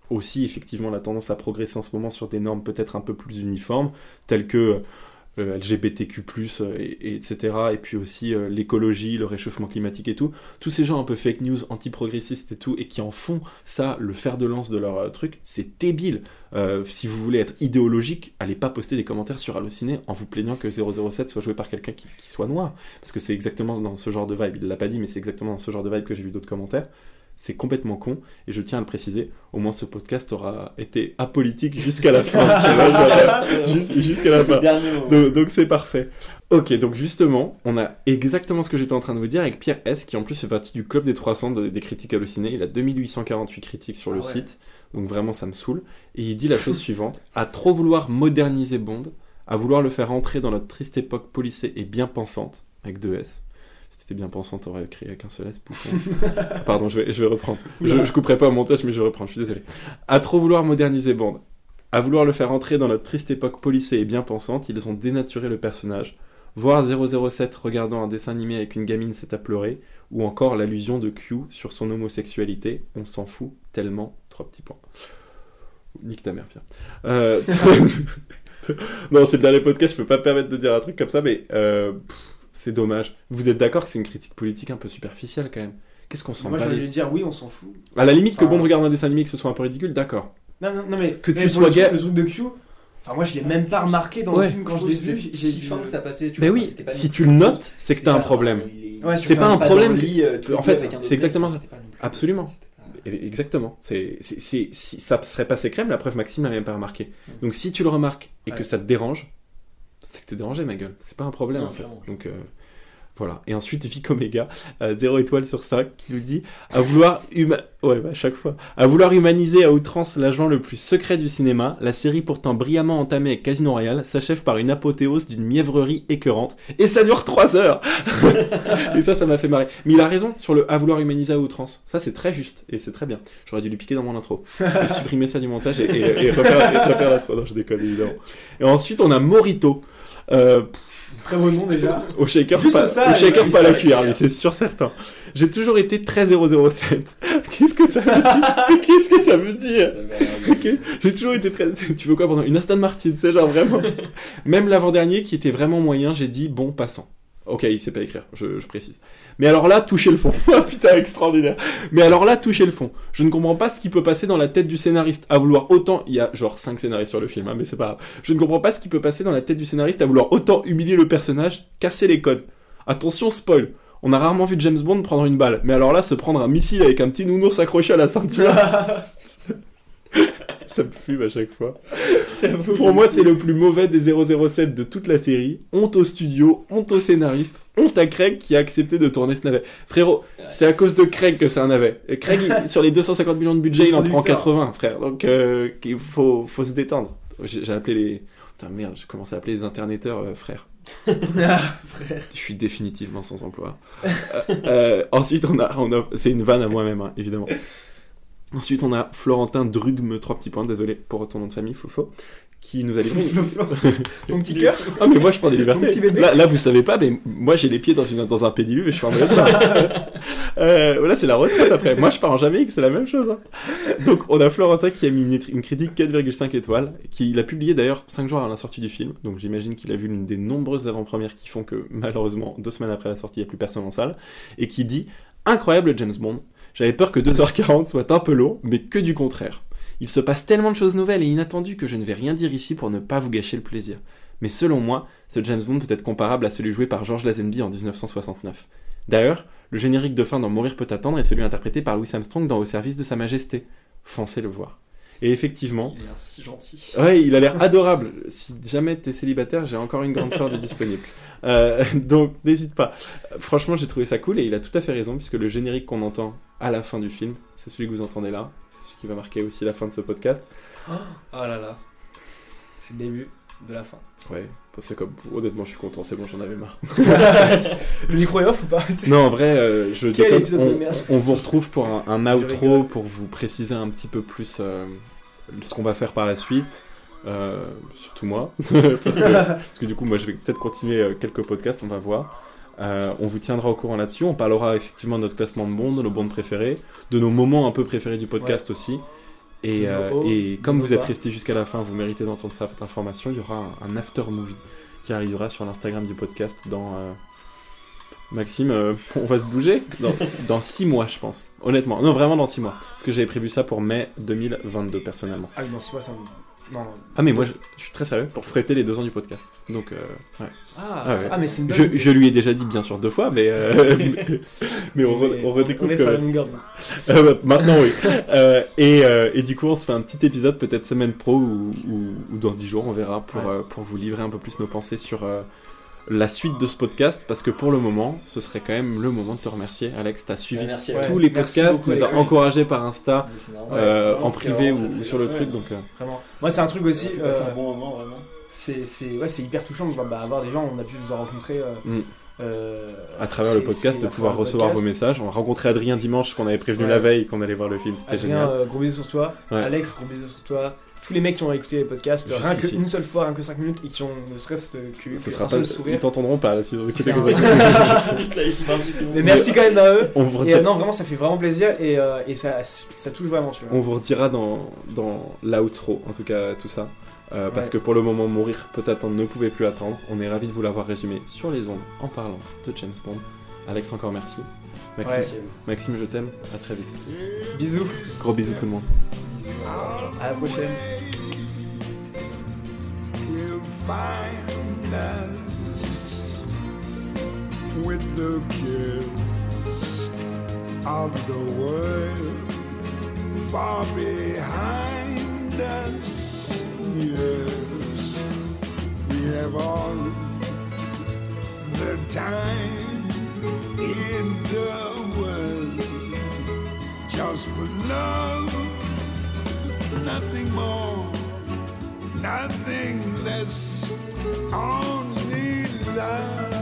aussi effectivement la tendance à progresser en ce moment sur des normes peut-être un peu plus uniformes, telles que euh, LGBTQ+, euh, et, et etc. Et puis aussi euh, l'écologie, le réchauffement climatique et tout. Tous ces gens un peu fake news, anti-progressistes et tout, et qui en font ça le fer de lance de leur truc, c'est débile. Si vous voulez être idéologique, allez pas poster des commentaires sur Allociné en vous plaignant que 007 soit joué par quelqu'un qui, qui soit noir. Parce que c'est exactement dans ce genre de vibe. Il l'a pas dit, mais c'est exactement dans ce genre de vibe que j'ai vu d'autres commentaires. C'est complètement con, et je tiens à le préciser, au moins ce podcast aura été apolitique jusqu'à la fin. jus- jusqu'à la fin. Donc donc c'est parfait. Ok, donc justement, on a exactement ce que j'étais en train de vous dire avec Pierre S, qui en plus fait partie du club des 300 de- des critiques hallucinées. Il a 2848 critiques sur Ah le ouais. site, donc vraiment ça me saoule. Et il dit la chose suivante à trop vouloir moderniser Bond, à vouloir le faire entrer dans notre triste époque policée et bien pensante, avec deux S. T'étais bien pensante, t'aurais écrit avec un seul S. Pardon, je vais, je vais reprendre. Je, je couperai pas au montage, mais je vais reprendre, je suis désolé. À trop vouloir moderniser Bond, à vouloir le faire entrer dans notre triste époque policée et bien pensante, ils ont dénaturé le personnage. Voir 007 regardant un dessin animé avec une gamine, c'est à pleurer. Ou encore l'allusion de Q sur son homosexualité, on s'en fout tellement. Trois petits points. Nique ta mère, Pierre. Euh, non, c'est le dernier podcast, je peux pas me permettre de dire un truc comme ça, mais euh, pff, c'est dommage. Vous êtes d'accord que c'est une critique politique un peu superficielle quand même? Qu'est-ce qu'on s'en Moi, j'allais lui dire oui, on s'en fout. À la limite que Enfin, Bond regarde un dessin animé et que ce soit un peu ridicule, d'accord. Non, non, non, mais Que mais tu sois gay- Le truc de Q, enfin, moi, je l'ai même pas remarqué dans Ouais. le film quand je l'ai vu. J'ai j'ai fin que ça passait. tu Mais vois, oui, pas si tu le notes, c'est que t'as un problème. Ouais, c'est est pas un problème lit, euh, en fait, c'est exactement ça. Absolument. Exactement. C'est, c'est, c'est- si ça serait passé crème, la preuve Maxime l'a même pas remarqué. Donc si tu le remarques et que ça te dérange, c'est que t'es dérangé, ma gueule. C'est pas un problème Non, en fait. clairement. Donc euh, voilà. Et ensuite Vic Omega, 0 étoile sur 5, qui nous dit à vouloir huma- ouais, bah, chaque fois, à vouloir humaniser à outrance l'agent le plus secret du cinéma, la série pourtant brillamment entamée avec Casino Royale s'achève par une apothéose d'une mièvrerie écœurante et ça dure 3 heures. et ça, ça m'a fait marrer. Mais il a raison sur le à vouloir humaniser à outrance. Ça, c'est très juste et c'est très bien. J'aurais dû lui piquer dans mon intro. Supprimer ça du montage et, et, et refaire, et refaire l'intro. Non, je déconne évidemment. Et ensuite, on a Morito. Euh, Très beau nom déjà. au shaker, Juste pas, ça, au shaker, ouais, pas la cuillère, lui, c'est sûr certain. J'ai toujours été très 007. Qu'est-ce que ça veut dire Qu'est-ce que ça veut dire J'ai toujours été très. Tu veux quoi pendant une Aston Martin, c'est genre vraiment. Même l'avant-dernier qui était vraiment moyen, j'ai dit bon, passant. Ok, il sait pas écrire, je, précise. Mais alors là, toucher le fond. Ah putain, extraordinaire. Mais alors là, toucher le fond. Je ne comprends pas ce qui peut passer dans la tête du scénariste à vouloir autant. Il y a genre 5 scénaristes sur le film, hein, mais c'est pas grave. Je ne comprends pas ce qui peut passer dans la tête du scénariste à vouloir autant humilier le personnage, casser les codes. Attention, spoil. On a rarement vu James Bond prendre une balle, mais alors là, se prendre un missile avec un petit nounours accroché à la ceinture, ça me fume à chaque fois. Pour moi, c'est le plus mauvais des 007 de toute la série. Honte au studio, honte au scénariste, honte à Craig qui a accepté de tourner ce navet. Frérot, c'est à cause de Craig que c'est un navet. Et Craig, il- sur les 250 millions de budget, il en prend Producteur. 80, frère. Donc, euh, il faut, faut se détendre. J'ai j'ai appelé les... Putain, merde, j'ai commencé à appeler les internetteurs euh, frères. Ah, frère. Je suis définitivement sans emploi. Euh, euh, ensuite, on a, on a c'est une vanne à moi-même, hein, évidemment. Ensuite, on a Florentin Drugme, trois petits points, désolé pour ton nom de famille, Fofo, qui nous a livré. Ton petit cœur. Ah, mais moi, je prends des libertés. Mon petit bébé. Là, là, vous savez pas, mais moi, j'ai les pieds dans, une, dans un pédiluve et je suis en mode ça. euh, voilà, c'est la retraite après. Moi, je pars en Jamaïque, c'est la même chose. hein. Donc, on a Florentin qui a mis une, une critique 4,5 étoiles, qui l'a publié d'ailleurs 5 jours avant la sortie du film. Donc, j'imagine qu'il a vu l'une des nombreuses avant-premières qui font que, malheureusement, deux semaines après la sortie, il n'y a plus personne en salle. Et qui dit Incroyable James Bond. J'avais peur que 2h40 soit un peu long, mais que du contraire. Il se passe tellement de choses nouvelles et inattendues que je ne vais rien dire ici pour ne pas vous gâcher le plaisir. Mais selon moi, ce James Bond peut être comparable à celui joué par George Lazenby en 1969. D'ailleurs, le générique de fin dans Mourir peut attendre est celui interprété par Louis Armstrong dans Au service de Sa Majesté. Foncez le voir. Et effectivement, Il est si gentil. Ouais, il a l'air adorable. Si jamais t'es célibataire, j'ai encore une grande de disponible. Euh, donc n'hésite pas. Franchement, j'ai trouvé ça cool et il a tout à fait raison puisque le générique qu'on entend à la fin du film, c'est celui que vous entendez là, c'est celui qui va marquer aussi la fin de ce podcast. Oh là là. C'est le début de la fin. Ouais, c'est comme honnêtement, je suis content, c'est bon, j'en avais marre. le micro est off ou pas? Non, en vrai, euh, je Quel déconne. de On, merde. on vous retrouve pour un, outro pour vous préciser un petit peu plus euh, ce qu'on va faire par la suite. Euh, surtout moi, parce, que, parce que du coup, moi, je vais peut-être continuer euh, quelques podcasts, on va voir. Euh, on vous tiendra au courant là-dessus. On parlera effectivement de notre classement de Bond, de nos bondes préférées, de nos moments un peu préférés du podcast aussi. Et, euh, comme vous êtes resté jusqu'à la fin, vous méritez d'entendre cette information. Il y aura un, un after movie qui arrivera sur l'Instagram du podcast dans. euh, Maxime, euh, on va se bouger dans, dans six mois, je pense. Honnêtement, non, vraiment dans six mois. Parce que j'avais prévu ça pour mai 2022, personnellement. Ah non, c'est pas ça. Non. Ah, mais moi, je, je suis très sérieux pour fêter les deux ans du podcast. Donc, euh, ouais. Ah, Ah ouais. ah, mais c'est une bonne Je, lui ai déjà dit, bien sûr, deux fois, mais, euh, mais, mais on, re- on redécouvre On est sur la même. Euh, bah, maintenant, oui. Euh, et, euh, et du coup, on se fait un petit épisode, peut-être semaine pro ou, ou, ou dans 10 jours, on verra, pour, Ouais. pour vous livrer un peu plus nos pensées sur la suite de ce podcast. Parce que pour le moment, ce serait quand même le moment de te remercier, Alex. T'as suivi Ouais, merci. Ouais. tous les merci podcasts, beaucoup, nous a Alex. encouragé par Insta, c'est euh, Ouais, en privé ou, sur le truc. Donc, euh, Vraiment. Moi, c'est un truc aussi. Passer euh, un bon moment, vraiment. c'est c'est ouais, c'est hyper touchant de voir, bah, avoir des gens, on a pu vous en rencontrer. euh, Mm. euh, à travers le c'est- podcast, c'est de pouvoir recevoir vos messages. On a rencontré Adrien dimanche, qu'on avait prévenu Ouais. la veille qu'on allait voir le film. C'était Adrien, génial. euh, gros bisous sur toi. Ouais. Alex, gros bisous sur toi. Tous les mecs qui ont écouté les podcasts, rien ici. qu'une seule fois, rien que 5 minutes, et qui ont ne serait-ce que, Ce que sera un pas. seul Ils sourire. t'entendront pas là, si vous écoutez comme. Mais merci quand même à eux. On vous Et retire- euh, non, vraiment, ça fait vraiment plaisir et, euh, et ça, ça touche vraiment, tu vois. On vous redira dans, dans l'outro, en tout cas tout ça. Euh, Parce que pour le moment, mourir peut attendre, ne pouvait plus attendre. On est ravis de vous l'avoir résumé sur les ondes en parlant de James Bond. Alex, encore merci. Maxime, Ouais. Maxime je t'aime. À très vite. Bisous. Gros bisous tout le monde. À la prochaine. will find us with the kids of the world far behind us. Yes, we have all the time in the world just for love, nothing more nothing less, only love.